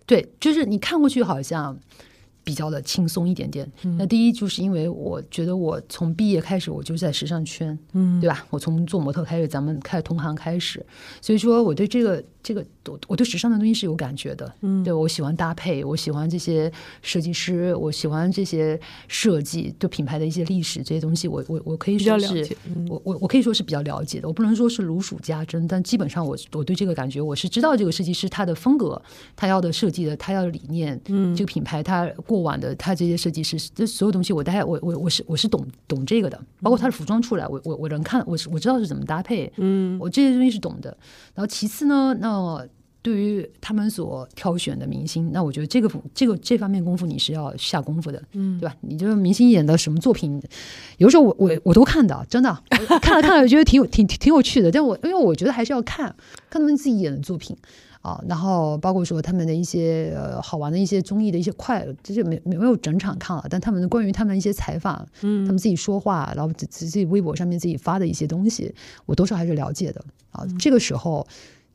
对，就是你看过去好像。比较的轻松一点点。那第一就是因为我觉得我从毕业开始我就在时尚圈，嗯，对吧？我从做模特开始，咱们开同行开始，所以说我对这个这个我我对时尚的东西是有感觉的，嗯，对我喜欢搭配，我喜欢这些设计师，我喜欢这些设计对品牌的一些历史这些东西，我我我可以说是我我我可以说是比较了解的，我不能说是如数家珍，但基本上我我对这个感觉，我是知道这个设计师他的风格，他要的设计的，他要的理念，嗯，这个品牌他过往的他这些设计师，这所有东西我大概我我我是我是懂懂这个的，包括他的服装出来，我我我能看，我是我知道是怎么搭配，嗯，我这些东西是懂的。然后其次呢，那对于他们所挑选的明星，那我觉得这个这个这方面功夫你是要下功夫的，嗯，对吧？你就是明星演的什么作品，有时候我我我都看的，真的看了看了，觉得挺有挺挺挺有趣的。但我因为我觉得还是要看看他们自己演的作品啊，然后包括说他们的一些呃好玩的一些综艺的一些快，这就没没有整场看了，但他们的关于他们的一些采访，嗯，他们自己说话，然后自自己微博上面自己发的一些东西，我多少还是了解的啊。这个时候。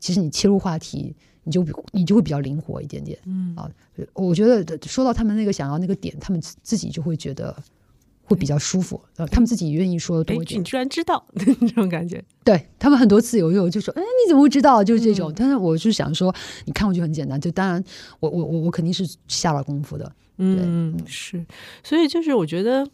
其实你切入话题，你就比你就会比较灵活一点点。嗯啊，我觉得说到他们那个想要那个点，他们自自己就会觉得会比较舒服，呃，他们自己愿意说多哎一，点你。居然知道 这种感觉，对他们很多次有有就说，哎，你怎么会知道？就是这种。但是我就想说，你看过去很简单，就当然我我我我肯定是下了功夫的。嗯，是，所以就是我觉得，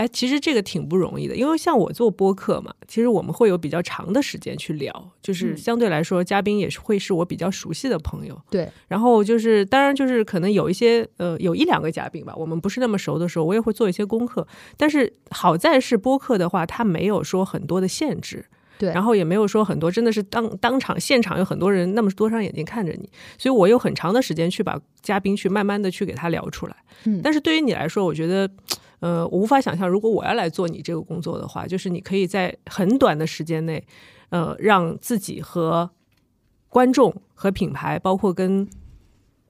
哎，其实这个挺不容易的，因为像我做播客嘛，其实我们会有比较长的时间去聊，就是相对来说，嘉宾也是会是我比较熟悉的朋友，对，然后就是，当然就是可能有一些呃，有一两个嘉宾吧，我们不是那么熟的时候，我也会做一些功课。但是好在是播客的话，它没有说很多的限制，对然后也没有说很多真的是当当场现场有很多人那么多双眼睛看着你，所以我有很长的时间去把嘉宾去慢慢的去给他聊出来。嗯但是对于你来说，我觉得。呃，我无法想象，如果我要来做你这个工作的话，就是你可以在很短的时间内，呃，让自己和观众和品牌，包括跟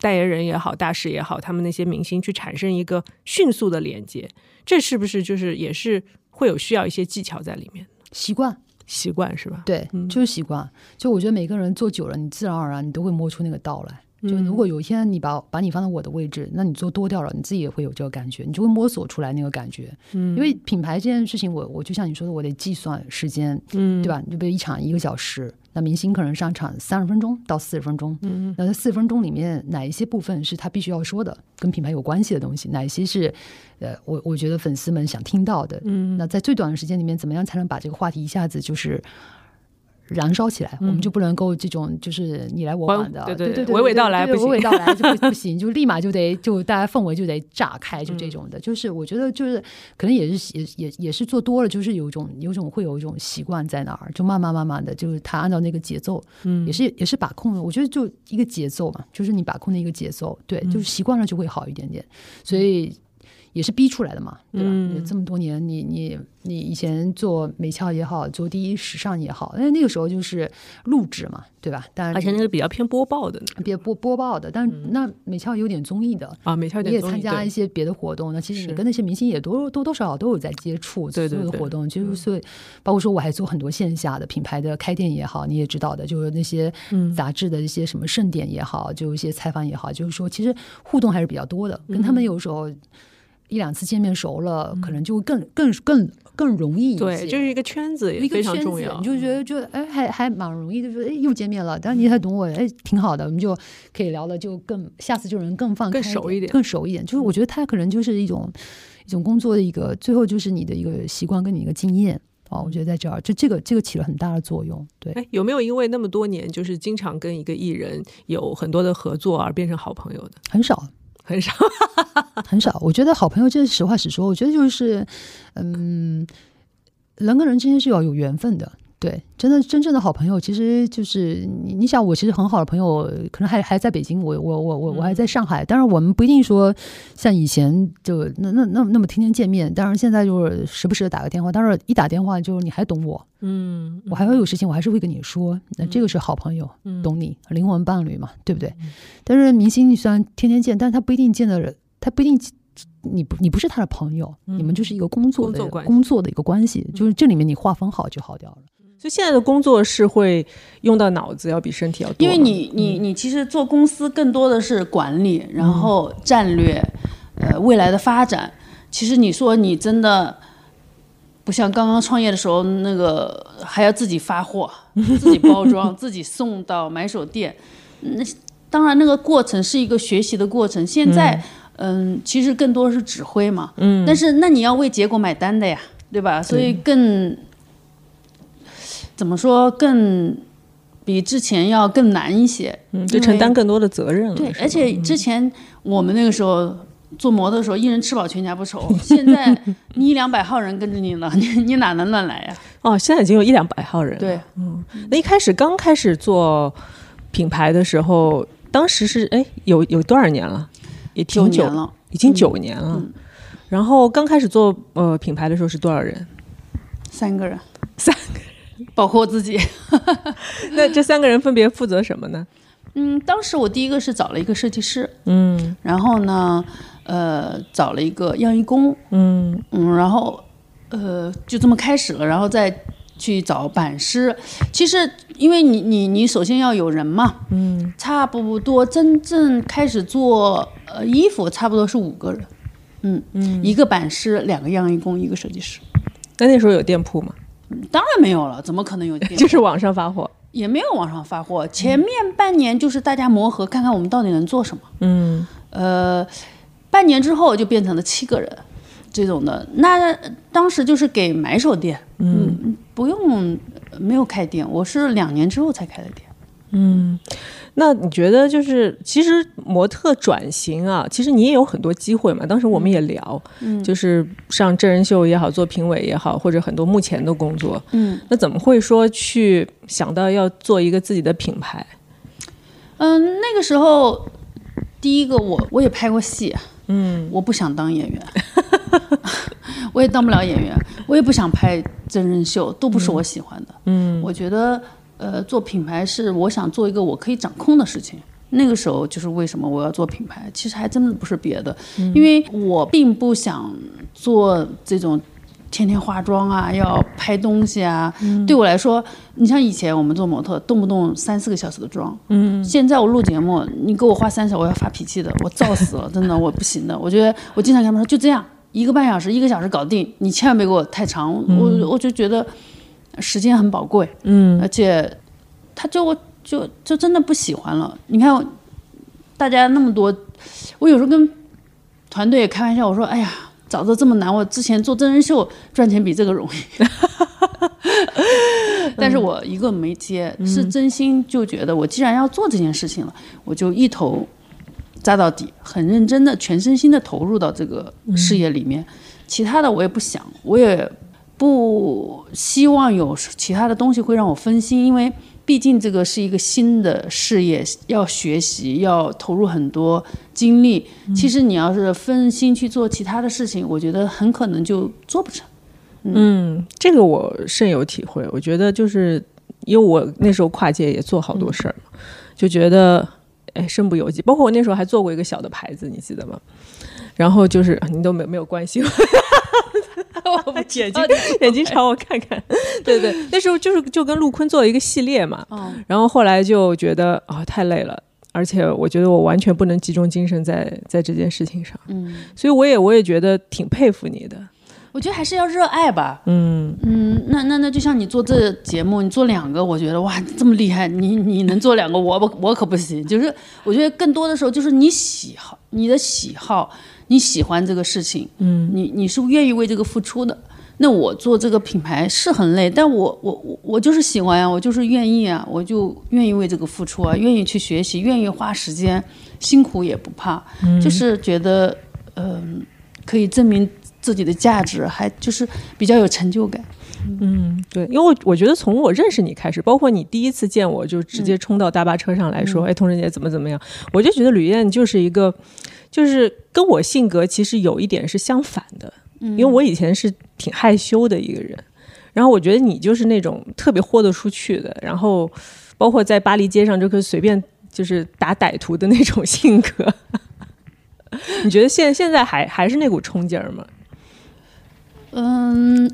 代言人也好、大使也好，他们那些明星去产生一个迅速的连接，这是不是就是也是会有需要一些技巧在里面？习惯，习惯是吧？对，就是习惯。就我觉得每个人做久了，你自然而然你都会摸出那个道来。就如果有一天你把把你放到我的位置，那你做多掉了，你自己也会有这个感觉，你就会摸索出来那个感觉。嗯，因为品牌这件事情，我我就像你说的，我得计算时间，嗯对吧？你就比如一场一个小时，那明星可能上场三十分钟到四十分钟，嗯，那这四十分钟里面哪一些部分是他必须要说的，跟品牌有关系的东西，哪一些是呃，我我觉得粉丝们想听到的，嗯，那在最短的时间里面，怎么样才能把这个话题一下子就是。燃烧起来，我们就不能够这种就是你来我往的，对对对娓娓道来不行娓娓道来就不不行，就立马就得就大家氛围就得炸开，就这嗯种的。就是我觉得就是可能也是也也也是做多了，就是有一种有一种会有一种习惯在那儿，就慢慢慢慢的，就是他按照那个节奏，嗯，也是也是把控的。我觉得就一个节奏嘛，就是你把控的一个节奏，对，嗯就是习惯了就会好一点点，所以。也是逼出来的嘛，对吧？嗯这么多年，你你你以前做美俏也好，做第一时尚也好，因为那个时候就是录制嘛，对吧？但而且那个比较偏播报的呢。别播播报的，但那美俏有点综艺的，啊，美俏你也参加一些别的活动，那其实你跟那些明星也多多多少少都有在接触，所有的活动，就是所以包括说我还做很多线下的品牌的开店也好，你也知道的，就是那些嗯。杂志的一些什么盛典也好，就一些采访也好，就是说其实互动还是比较多的，跟嗯他们有时候一两次见面熟了，可能就会更更更更容易一些。对，就是一个圈子也非常重要，你就觉得就哎还还蛮容易的，就哎又见面了，但是你还懂我，哎挺好的，我们就可以聊的就更下次就能更放开更熟一点更熟一点。就是我觉得他可能就是一种一种工作的一个最后就是你的一个习惯跟你一个经验哦，我觉得在这儿就这个这个起了很大的作用。对，哎，有没有因为那么多年就是经常跟一个艺人有很多的合作而变成好朋友的？很少很少，很少。我觉得好朋友，这实话实说，我觉得就是嗯，人跟人之间是要有缘分的。对，真的真正的好朋友，其实就是你。你想，我其实很好的朋友，可能还还在北京，我我我我我还在上海。当然，我们不一定说像以前就那那那那么天天见面。当然，现在就是时不时的打个电话。当然，一打电话就是你还懂我，嗯，我还会有事情，我还是会跟你说。那这个是好朋友，懂你，灵魂伴侣嘛，对不对？但是明星你虽然天天见，但是他不一定见的人，他不一定。你不，你不是他的朋友，你们就是一个工作的工作的一个关系，就是这里面你划分好就好掉了。所以现在的工作是会用到脑子，要比身体要多，因为你你你其实做公司更多的是管理，然后战略，呃，未来的发展。其实你说你真的不像刚刚创业的时候，那个还要自己发货、自己包装、自己送到买手店。那当然，那个过程是一个学习的过程。现在，嗯，其实更多是指挥嘛。嗯。但是，那你要为结果买单的呀，对吧？所以更怎么说更比之前要更难一些。嗯，就承担更多的责任了。对，而且之前我们那个时候做模特的时候，一人吃饱全家不愁。现在你一两百号人跟着你了，你你哪能乱来呀？哦，现在已经有一两百号人。，对，嗯那一开始刚开始做品牌的时候，当时是哎有有多少年了？也九挺久年，了，已经九年了。然后刚开始做呃品牌的时候是多少人？三个人，三个人，包括我自己。那这三个人分别负责什么呢？嗯，当时我第一个是找了一个设计师，嗯然后呢，呃，找了一个样衣工，嗯嗯，然后呃，就这么开始了，然后再去找版师。其实，因为你你你首先要有人嘛，嗯，差不多真正开始做呃衣服，差不多是五个人，嗯嗯，一个版师，两个样衣工，一个设计师。那那时候有店铺吗？当然没有了，怎么可能有店？就是网上发货。也没有网上发货，前面半年就是大家磨合，看看我们到底能做什么。嗯，呃，半年之后就变成了七个人，这种的。那当时就是给买手店，嗯，不用没有开店，我是两年之后才开的店。嗯。那你觉得就是其实模特转型啊，其实你也有很多机会嘛。当时我们也聊，嗯，就是上真人秀也好，做评委也好，或者很多目前的工作，嗯，那怎么会说去想到要做一个自己的品牌？嗯，那个时候第一个我我也拍过戏，嗯，我不想当演员，我也当不了演员，我也不想拍真人秀，都不是我喜欢的，嗯，我觉得。呃，做品牌是我想做一个我可以掌控的事情。那个时候就是为什么我要做品牌，其实还真的不是别的，因为我并不想做这种天天化妆啊，要拍东西啊。对我来说，你像以前我们做模特，动不动三四个小时的妆。嗯。现在我录节目，你给我花三小时，我要发脾气的，我燥死了，真的我不行的。我觉得我经常跟他们说，就这样，一个半小时、一个小时搞定，你千万别给我太长。我我就觉得。时间很宝贵，嗯，而且他就就就真的不喜欢了。你看，大家那么多，我有时候跟团队也开玩笑，我说：“哎呀，早知道这么难，我之前做真人秀赚钱比这个容易。”但是我一个没接，是真心就觉得我既然要做这件事情了，我就一头扎到底，很认真的、全身心的投入到这个事业里面。其他的我也不想，我也。不希望有其他的东西会让我分心，因为毕竟这个是一个新的事业，要学习，要投入很多精力。其实你要是分心去做其他的事情，我觉得很可能就做不成。嗯，这个我深有体会。我觉得就是因为我那时候跨界也做好多事儿嘛，就觉得哎身不由己。包括我那时候还做过一个小的牌子，你记得吗？然后就是你都没没有关系。眼睛眼睛朝我看看，对对，那时候就是就跟陆坤做了一个系列嘛，然后后来就觉得啊太累了，而且我觉得我完全不能集中精神在在这件事情上，嗯，所以我也我也觉得挺佩服你的，我觉得还是要热爱吧，嗯嗯，那那那就像你做这节目，你做两个，我觉得哇这么厉害，你你能做两个，我我我可不行，就是我觉得更多的时候就是你喜好你的喜好。你喜欢这个事情，嗯，你你是愿意为这个付出的。那我做这个品牌是很累，但我我我我就是喜欢呀，我就是愿意啊，我就愿意为这个付出啊，愿意去学习，愿意花时间，辛苦也不怕，就是觉得嗯可以证明自己的价值，还就是比较有成就感。嗯，对，因为我我觉得从我认识你开始，包括你第一次见我就直接冲到大巴车上来说，哎，童晨姐怎么怎么样，我就觉得吕燕就是一个。就是跟我性格其实有一点是相反的，因为我以前是挺害羞的一个人，然后我觉得你就是那种特别豁得出去的，然后包括在巴黎街上就可以随便就是打歹徒的那种性格。你觉得现现在还还是那股冲劲儿吗？嗯。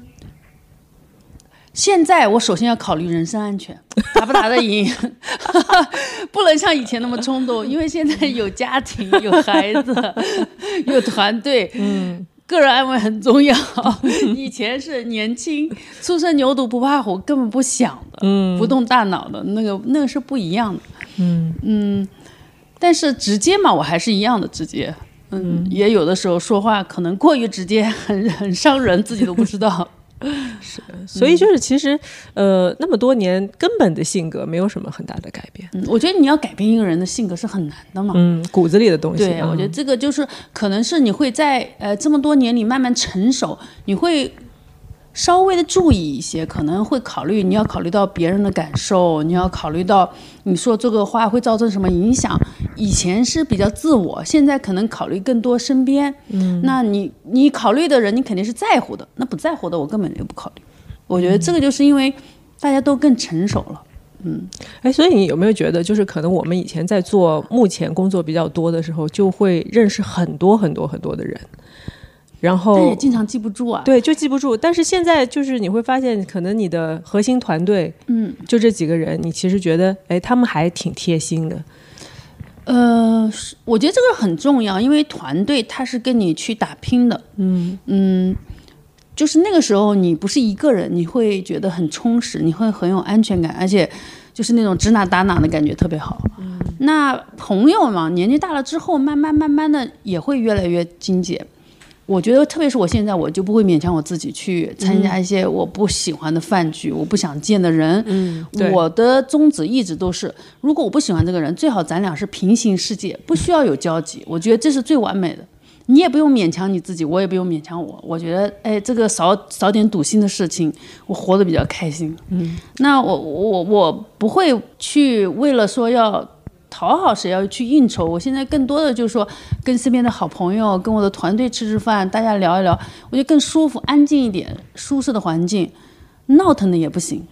现在我首先要考虑人身安全，打不打得赢，不能像以前那么冲动，因为现在有家庭、有孩子、有团队，嗯，个人安危很重要。以前是年轻，初生牛犊不怕虎，根本不想的，嗯，不动大脑的那个，那个是不一样的，嗯嗯。但是直接嘛，我还是一样的直接，嗯，也有的时候说话可能过于直接，很很伤人，自己都不知道。是，所以就是其实，呃，那么多年根本的性格没有什么很大的改变。嗯，我觉得你要改变一个人的性格是很难的嘛。嗯，骨子里的东西。对，我觉得这个就是可能是你会在呃这么多年里慢慢成熟，你会。稍微的注意一些，可能会考虑你要考虑到别人的感受，你要考虑到你说这个话会造成什么影响。以前是比较自我，现在可能考虑更多身边。嗯，那你你考虑的人，你肯定是在乎的。那不在乎的，我根本就不考虑。我觉得这个就是因为大家都更成熟了。嗯，哎，所以你有没有觉得，就是可能我们以前在做目前工作比较多的时候，就会认识很多很多很多的人。然但也经常记不住啊。对就记不住。但是现在就是你会发现，可能你的核心团队，嗯，就这几个人，你其实觉得，哎，他们还挺贴心的。呃，是我觉得这个很重要，因为团队他是跟你去打拼的。嗯嗯，就是那个时候你不是一个人，你会觉得很充实，你会很有安全感，而且就是那种指哪打哪的感觉特别好。嗯，那朋友嘛，年纪大了之后，慢慢慢慢的也会越来越精简。我觉得，特别是我现在，我就不会勉强我自己去参加一些我不喜欢的饭局，我不想见的人。嗯，我的宗旨一直都是，如果我不喜欢这个人，最好咱俩是平行世界，不需要有交集。我觉得这是最完美的。你也不用勉强你自己，我也不用勉强我。我觉得，哎，这个少少点堵心的事情，我活得比较开心。嗯，那我我我不会去为了说要讨好谁要去应酬。我现在更多的就是说，跟身边的好朋友，跟我的团队吃吃饭，大家聊一聊，我觉得更舒服、安静一点，舒适的环境。闹腾的也不行，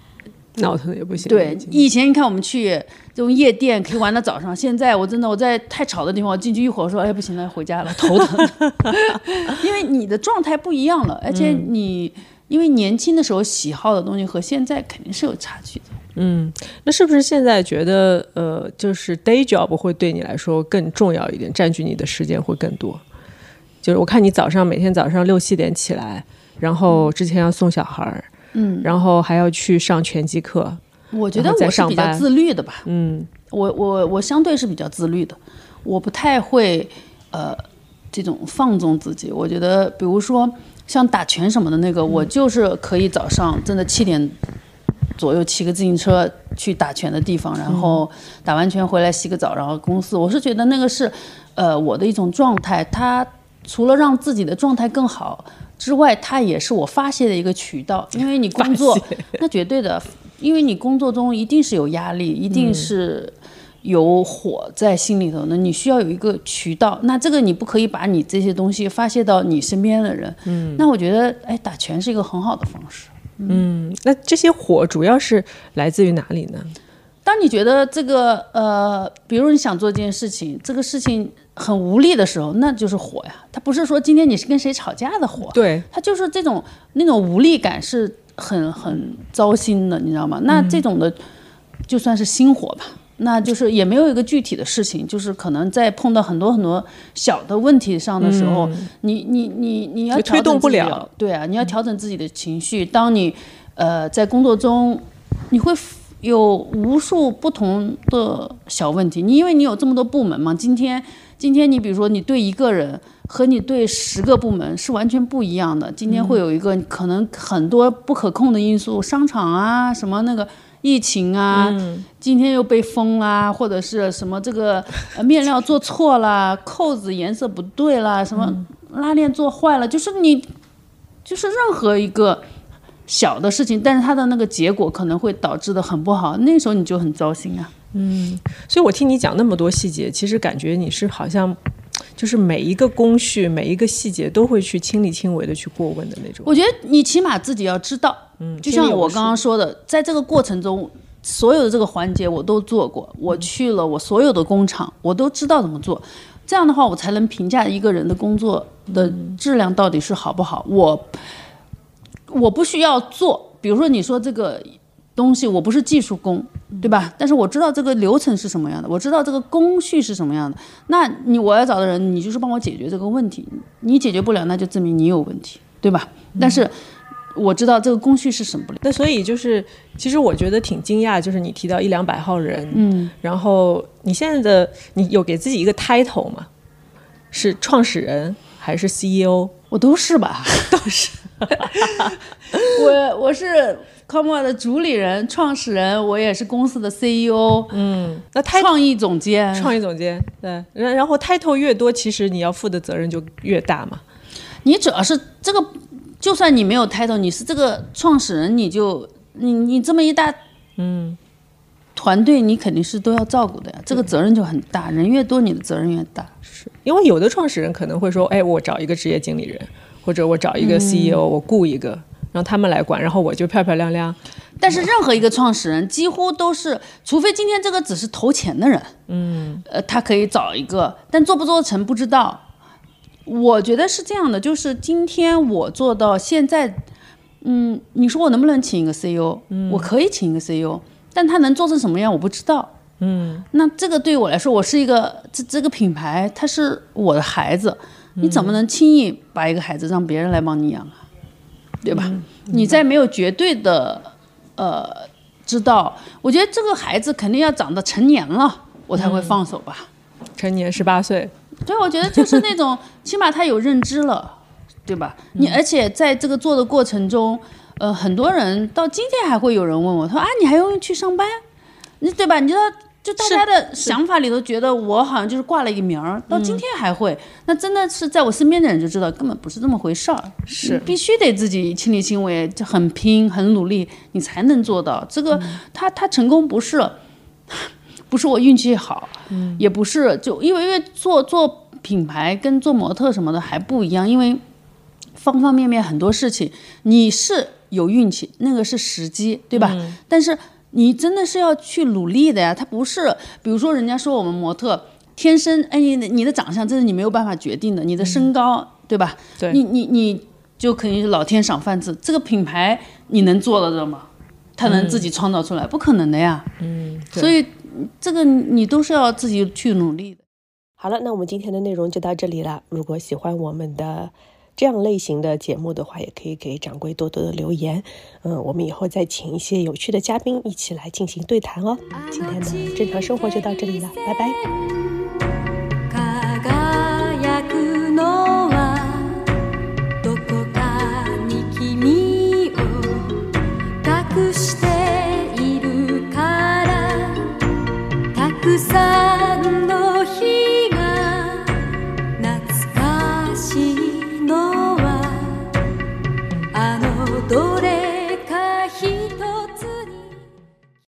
闹腾的也不行。对，以前你看我们去这种夜店可以玩到早上，现在我真的我在太吵的地方，我进去一会儿说，哎不行了，回家了，头疼，因为你的状态不一样了，而且你、因为年轻的时候喜好的东西和现在肯定是有差距的。那是不是现在觉得，呃，就是 day job 会对你来说更重要一点，占据你的时间会更多？就是我看你早上每天早上六七点起来，然后之前要送小孩儿，嗯，然后还要去上拳击课，我觉得我是比较自律的吧，嗯。我我我相对是比较自律的，我不太会呃这种放纵自己。我觉得，比如说像打拳什么的那个，我就是可以早上真的七点左右骑个自行车去打拳的地方，然后打完拳回来洗个澡，然后公司。我是觉得那个是呃我的一种状态，它除了让自己的状态更好。之外，它也是我发泄的一个渠道，因为你工作，那绝对的，因为你工作中一定是有压力，一定是有火在心里头的，你需要有一个渠道。那这个你不可以把你这些东西发泄到你身边的人。嗯，那我觉得，哎，打拳是一个很好的方式。那这些火主要是来自于哪里呢？当你觉得这个呃，比如你想做这件事情，这个事情很无力的时候，那就是火呀。它不是说今天你是跟谁吵架的火，对，它就是这种那种无力感是很很糟心的，你知道吗？那这种的就算是心火吧，那就是也没有一个具体的事情，就是可能在碰到很多很多小的问题上的时候，你你你你要就推动不了对啊，你要调整自己的情绪。当你呃在工作中，你会有无数不同的小问题，你因为你有这么多部门嘛，今天今天你比如说你对一个人和你对十个部门是完全不一样的，今天会有一个可能很多不可控的因素，商场啊什么那个。疫情啊，今天又被封啦，或者是什么这个呃面料做错了，扣子颜色不对啦，什么拉链做坏了，就是你就是任何一个小的事情，但是它的那个结果可能会导致的很不好，那时候你就很糟心啊。所以我听你讲那么多细节，其实感觉你是好像就是每一个工序、每一个细节都会去亲力亲为的去过问的那种。我觉得你起码自己要知道，嗯，就像我刚刚说的，在这个过程中，所有的这个环节我都做过，我去了我所有的工厂，我都知道怎么做。这样的话，我才能评价一个人的工作的质量到底是好不好。我我不需要做，比如说你说这个东西，我不是技术工，对吧？但是我知道这个流程是什么样的，我知道这个工序是什么样的。那你我要找的人，你就是帮我解决这个问题。你解决不了，那就证明你有问题，对吧？但是我知道这个工序是什么不了。那所以就是，其实我觉得挺惊讶，就是你提到一两百号人，嗯，然后你现在的你有给自己一个 title 吗？是创始人还是 E CEO？我都是吧，都是。我我是 Commo 的主理人、创始人，我也是公司的 CEO，嗯，那创意总监。创意总监，对，然然后 title 越多，其实你要负的责任就越大嘛。你主要是这个，就算你没有 title，你是这个创始人，你就你你这么一大嗯团队，你肯定是都要照顾的呀，这个责任就很大，人越多，你的责任越大。是因为有的创始人可能会说，哎，我找一个职业经理人，或者我找一个 CEO，、我雇一个，让他们来管，然后我就漂漂亮亮。但是任何一个创始人几乎都是，除非今天这个只是投钱的人，嗯，呃，他可以找一个，但做不做成不知道。我觉得是这样的，就是今天我做到现在，嗯，你说我能不能请一个 CEO？嗯，我可以请一个 CEO，但他能做成什么样我不知道。嗯，那这个对于我来说，我是一个这这个品牌，它是我的孩子，你怎么能轻易把一个孩子让别人来帮你养啊？对吧？你在没有绝对的呃知道，我觉得这个孩子肯定要长得成年了，我才会放手吧。成年十八岁。对，我觉得就是那种，起码他有认知了，对吧？你而且在这个做的过程中，呃，很多人到今天还会有人问我，他说啊，你还用去上班？你对吧？你知道，就大家的想法里头觉得我好像就是挂了一个名儿，到今天还会。那真的是在我身边的人就知道，根本不是这么回事儿。是必须得自己亲力亲为，就很拼很努力，你才能做到这个。他他成功不是。不是我运气好，嗯，也不是就因为因为做做品牌跟做模特什么的还不一样，因为方方面面很多事情你是有运气，那个是时机，对吧？但是你真的是要去努力的呀。他不是，比如说人家说我们模特天生，哎，你你的长相这是你没有办法决定的，你的身高，对吧？对，你你你就肯定是老天赏饭吃。这个品牌你能做得到吗？他能自己创造出来？不可能的呀。嗯，所以。这个你都是要自己去努力的。好了，那我们今天的内容就到这里了。如果喜欢我们的这样类型的节目的话，也可以给掌柜多多的留言。嗯，我们以后再请一些有趣的嘉宾一起来进行对谈哦。今天的正常生活就到这里了，拜拜。さ